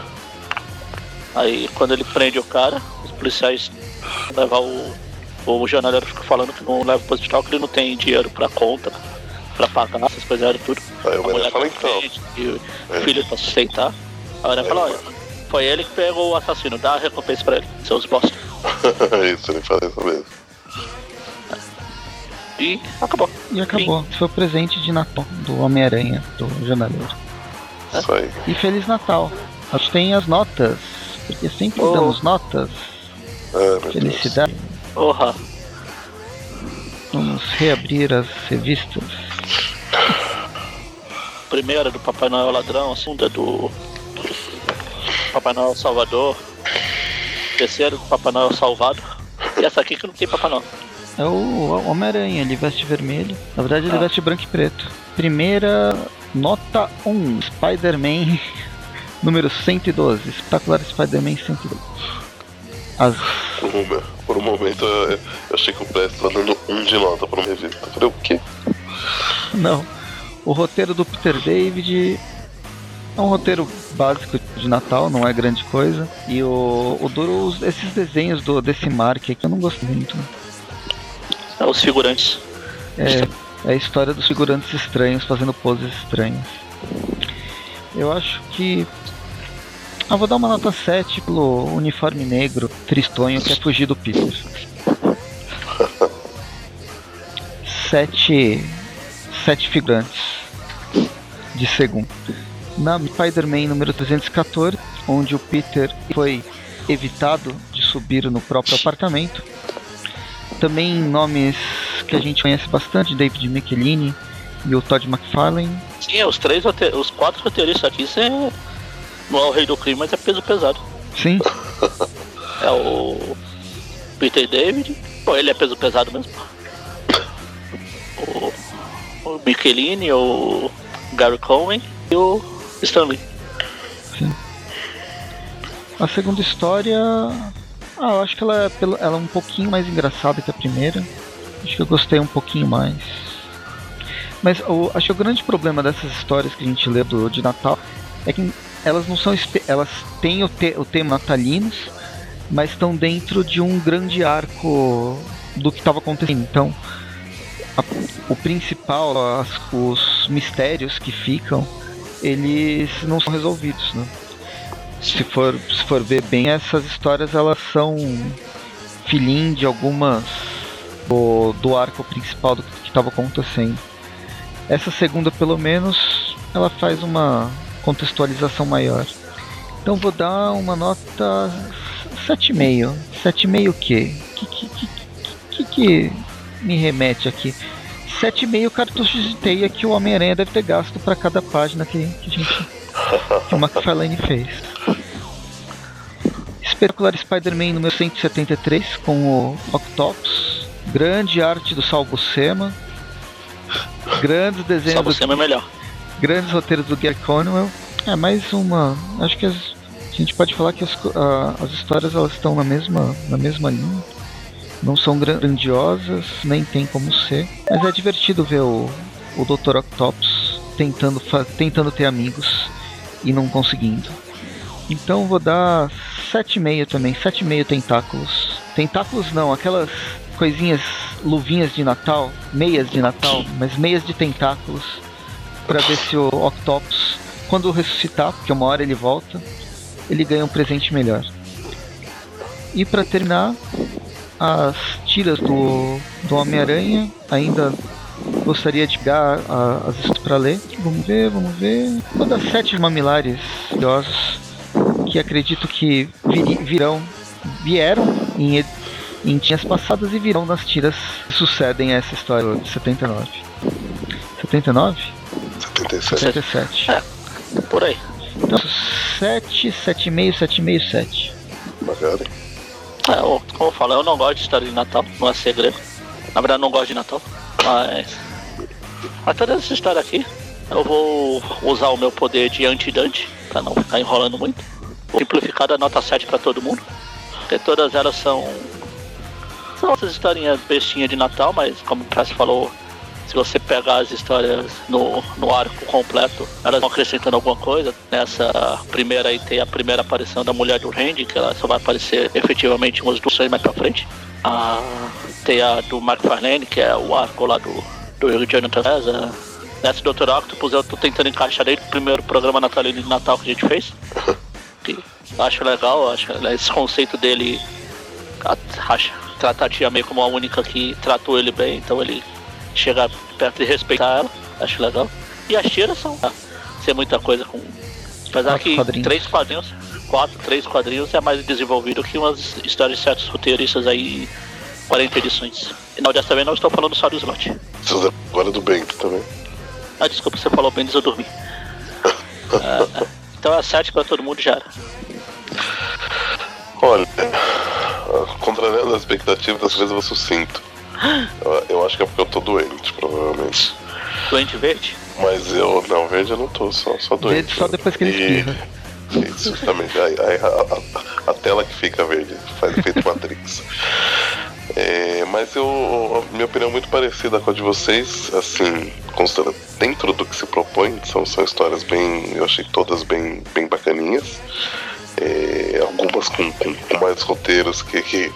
Aí quando ele prende o cara, os policiais levam o. O jornaleiro fica falando que não leva pro hospital, que ele não tem dinheiro pra conta, pra pagar essas coisas e tudo. Aí o mulher aranha fala tá então. doente, E o É. filho pra sustentar. A mulher fala, olha, foi ele que pegou o assassino, dá a recompensa pra ele, seus bosta. [laughs] isso, ele fala isso mesmo. E acabou. E acabou. Foi o presente de Natal do Homem-Aranha, do jornaleiro. Isso aí. E Feliz Natal. A gente tem as notas. Porque sempre Oh. damos notas. É, Deus. Felicidade. Porra. Vamos reabrir as revistas. Primeira é do Papai Noel Ladrão, a segunda é do Papai Noel Salvador, terceira é do Papai Noel Salvado. E essa aqui que não tem Papai Noel. É o Homem-Aranha, ele veste vermelho. Na verdade, ele Ah. veste branco e preto. Primeira nota 1, Spider-Man [laughs] número 112. Espetacular Spider-Man 112. As... Por um, momento- por um momento eu, eu achei que o Prest estava dando um de nota pra uma revista. Eu falei, o quê? Não. O roteiro do Peter David é um roteiro básico de Natal, não é grande coisa. E o, o duro, esses desenhos do, desse Mark aqui eu não gosto muito. É, os figurantes. É, é a história dos figurantes estranhos fazendo poses estranhas. Eu acho que. Ah, vou dar uma nota 7 pelo uniforme negro tristonho que é fugir do Peter. [laughs] 7. 7 figurantes de segundo. Na Spider-Man número 314, onde o Peter foi evitado de subir no próprio apartamento. Também nomes que a gente conhece bastante, David Michelini e o Todd McFarlane. Sim, os três os quatro roteiristas aqui você não é o rei do crime, mas é peso pesado. Sim. [laughs] É o Peter David, pô, ele é peso pesado mesmo. O, o Michelini, o Gary Cohen e o Stanley. Sim. A segunda história. Ah, eu acho que ela é, ela é um pouquinho mais engraçada que a primeira. Acho que eu gostei um pouquinho mais. Mas eu acho que o grande problema dessas histórias que a gente lê do, de Natal é que elas não são. Elas têm o, te, o tema natalinos, mas estão dentro de um grande arco do que estava acontecendo. Então, a, o principal, as, os mistérios que ficam, eles não são resolvidos, né? Se for, se for ver bem, essas histórias elas são filhinho de algumas do, do arco principal do que estava acontecendo. Essa segunda, pelo menos, ela faz uma contextualização maior. Então vou dar uma nota 7,5. 7,5 o quê? Que que, que, que, que me remete aqui? 7,5 cartuchos de teia que o Homem-Aranha deve ter gasto para cada página que, que a gente que o McFarlane fez. Espetacular Spider-Man número 173 com o Octopus. Grande arte do Sal Buscema. Grandes desenhos. Sal Buscema do... é melhor. Grandes roteiros do Gary Conwell. É mais uma. Acho que as, a gente pode falar que as, a, as histórias elas estão na mesma, na mesma linha. Não são grandiosas, nem tem como ser. Mas é divertido ver o, o Dr. Octopus tentando, tentando ter amigos e não conseguindo. Então vou dar 7,5 também, 7,5 tentáculos. Tentáculos não, aquelas coisinhas, luvinhas de Natal, meias de Natal, mas meias de tentáculos, para ver se o Octopus, quando ressuscitar, porque uma hora ele volta, ele ganha um presente melhor. E para terminar, as tiras do, do Homem-Aranha, ainda gostaria de pegar as histórias para ler. Vamos ver, vamos ver. Vou dar sete mamilares curiosos que acredito que vir, virão, vieram em, em tiras passadas e virão nas tiras que sucedem a essa história de 79. 79? 77. 77. É, por aí. Então, 7, 7,5, 7,5, 7. Bacana. É, eu, como eu falo, eu não gosto de história de Natal, não é segredo. Na verdade, não gosto de Natal, mas. Mas toda essa história aqui, eu vou usar o meu poder de anti-Dante, pra não ficar enrolando muito. Simplificada nota 7 para todo mundo. Porque todas elas são. São essas historinhas bestinhas de Natal, mas como o Press falou, se você pegar as histórias no, no arco completo, elas vão acrescentando alguma coisa. Nessa primeira aí tem a primeira aparição da mulher do Randy, que ela só vai aparecer efetivamente umas duas mais pra frente. Ah, tem a do Mark Farlane, que é o arco lá do, do Jonathan César. Nessa Dr. Octopus eu tô tentando encaixar desde o primeiro programa natalino de Natal que a gente fez. [laughs] Que acho legal, acho esse conceito dele acho, trata a tia meio como a única que tratou ele bem, então ele chega perto de respeitar ela, acho legal. E as tiras são ah, ser muita coisa com. Apesar quatro que quadrinhos. três quadrinhos, quatro, três quadrinhos é mais desenvolvido que umas histórias de certos roteiristas aí 40 edições. E não, dessa vez não estou falando só do slot. Agora do Bento também. Ah, desculpa, você falou Bendis, eu dormi. [laughs] ah, então é 7 pra todo mundo já era. Olha, contrariando as expectativas, às vezes eu sucinto. Eu, eu, acho que é porque eu tô doente, provavelmente. Doente verde? Mas eu, não, verde eu não tô, só, só doente. Verde só depois que ele espirra. [laughs] Isso, justamente. Aí, aí a, a, a, tela que fica verde faz efeito Matrix. É, mas eu, minha opinião é muito parecida com a de vocês, assim, considerando dentro do que se propõe, são, são histórias bem, eu achei todas bem, bem bacaninhas, é, algumas com, com, com, mais roteiros que, que,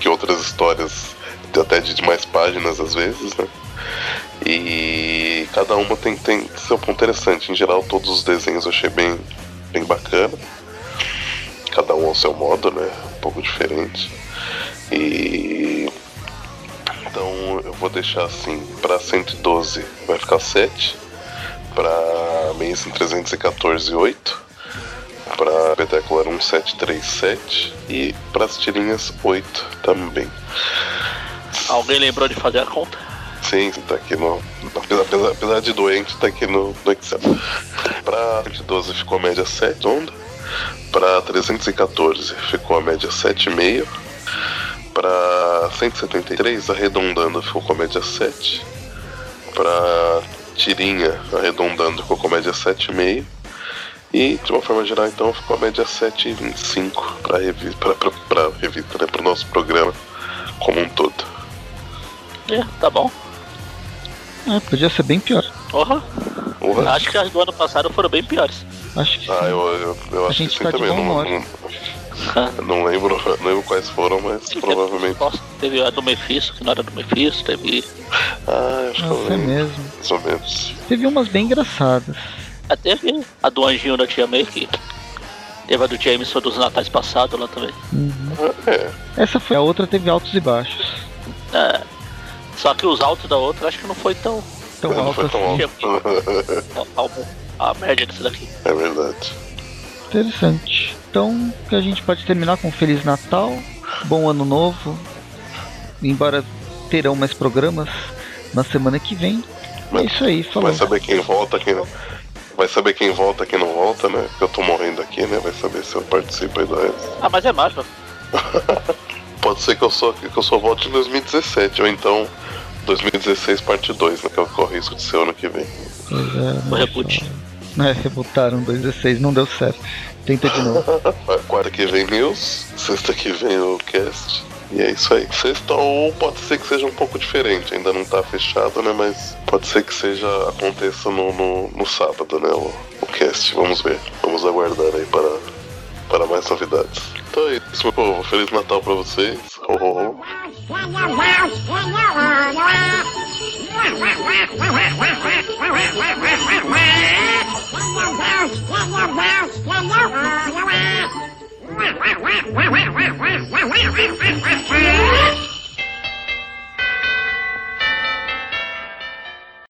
que outras histórias até de mais páginas às vezes, né? E cada uma tem, tem seu ponto interessante. Em geral, todos os desenhos eu achei bem, bem bacana. Cada um ao seu modo, né? Um pouco diferente. E. Então eu vou deixar assim: para 112 vai ficar 7, para Amazing 314, 8, para Petecular 1737 e para as tirinhas 8 também. Alguém lembrou de fazer a conta? Sim, tá aqui no. Apesar, apesar, apesar de doente, tá aqui no, no Excel. Pra 112 ficou a média 7 onda. Pra 314 ficou a média 7,5. Pra 173, arredondando, ficou com a média 7. Pra tirinha, arredondando, ficou com a média 7,5. E de uma forma geral, então, ficou a média 7,25 para revi revista, né, para o nosso programa como um todo. É, tá bom. É, podia ser bem pior. Porra. Porra. Acho que as do ano passado foram bem piores. Acho que Ah, sim. eu, eu, eu A acho que gente sim tá de também. bom Não, humor. não, não lembro, não lembro quais foram, mas provavelmente. Nossa, teve a do Mephisto, que não era do Mephisto, teve. Ah, acho que eu Nossa, é lembro. mesmo. Mais ou menos. Teve umas bem engraçadas. Ah, teve a do Anjinho da Tia May, que teve a do Jameson dos Natais passados lá também. Uhum. É, Essa foi a outra, teve altos e baixos. É. Só que os altos da outra acho que não foi tão Tão não alto foi tão assim. alto. a, a média desse daqui. é verdade. Interessante. Então, que a gente pode terminar com um Feliz Natal, bom Ano Novo. Embora terão mais programas na semana que vem. É isso aí, falou. Vai saber quem volta, quem. Vai saber quem volta, quem não volta, né? Eu tô morrendo aqui, né? Vai saber se eu participo aí do resto. Ah, mas é Marvel. [laughs] Pode ser que eu só, que eu só volte em 2017, ou então 2016 parte 2, né? Que é o que corre risco de ser ano que vem. Pois é, reboot. É, rebutaram 216, não deu certo. Tenta de novo. [laughs] Quarta que vem news, sexta que vem o cast. E é isso aí. Sexta ou pode ser que seja um pouco diferente, ainda não tá fechado, né? Mas pode ser que seja aconteça no, no, no sábado, né? O, o cast. Vamos ver. Vamos aguardar aí para, para mais novidades. Então é isso, meu povo. Feliz Natal pra vocês. Ho, ho, ho. [laughs]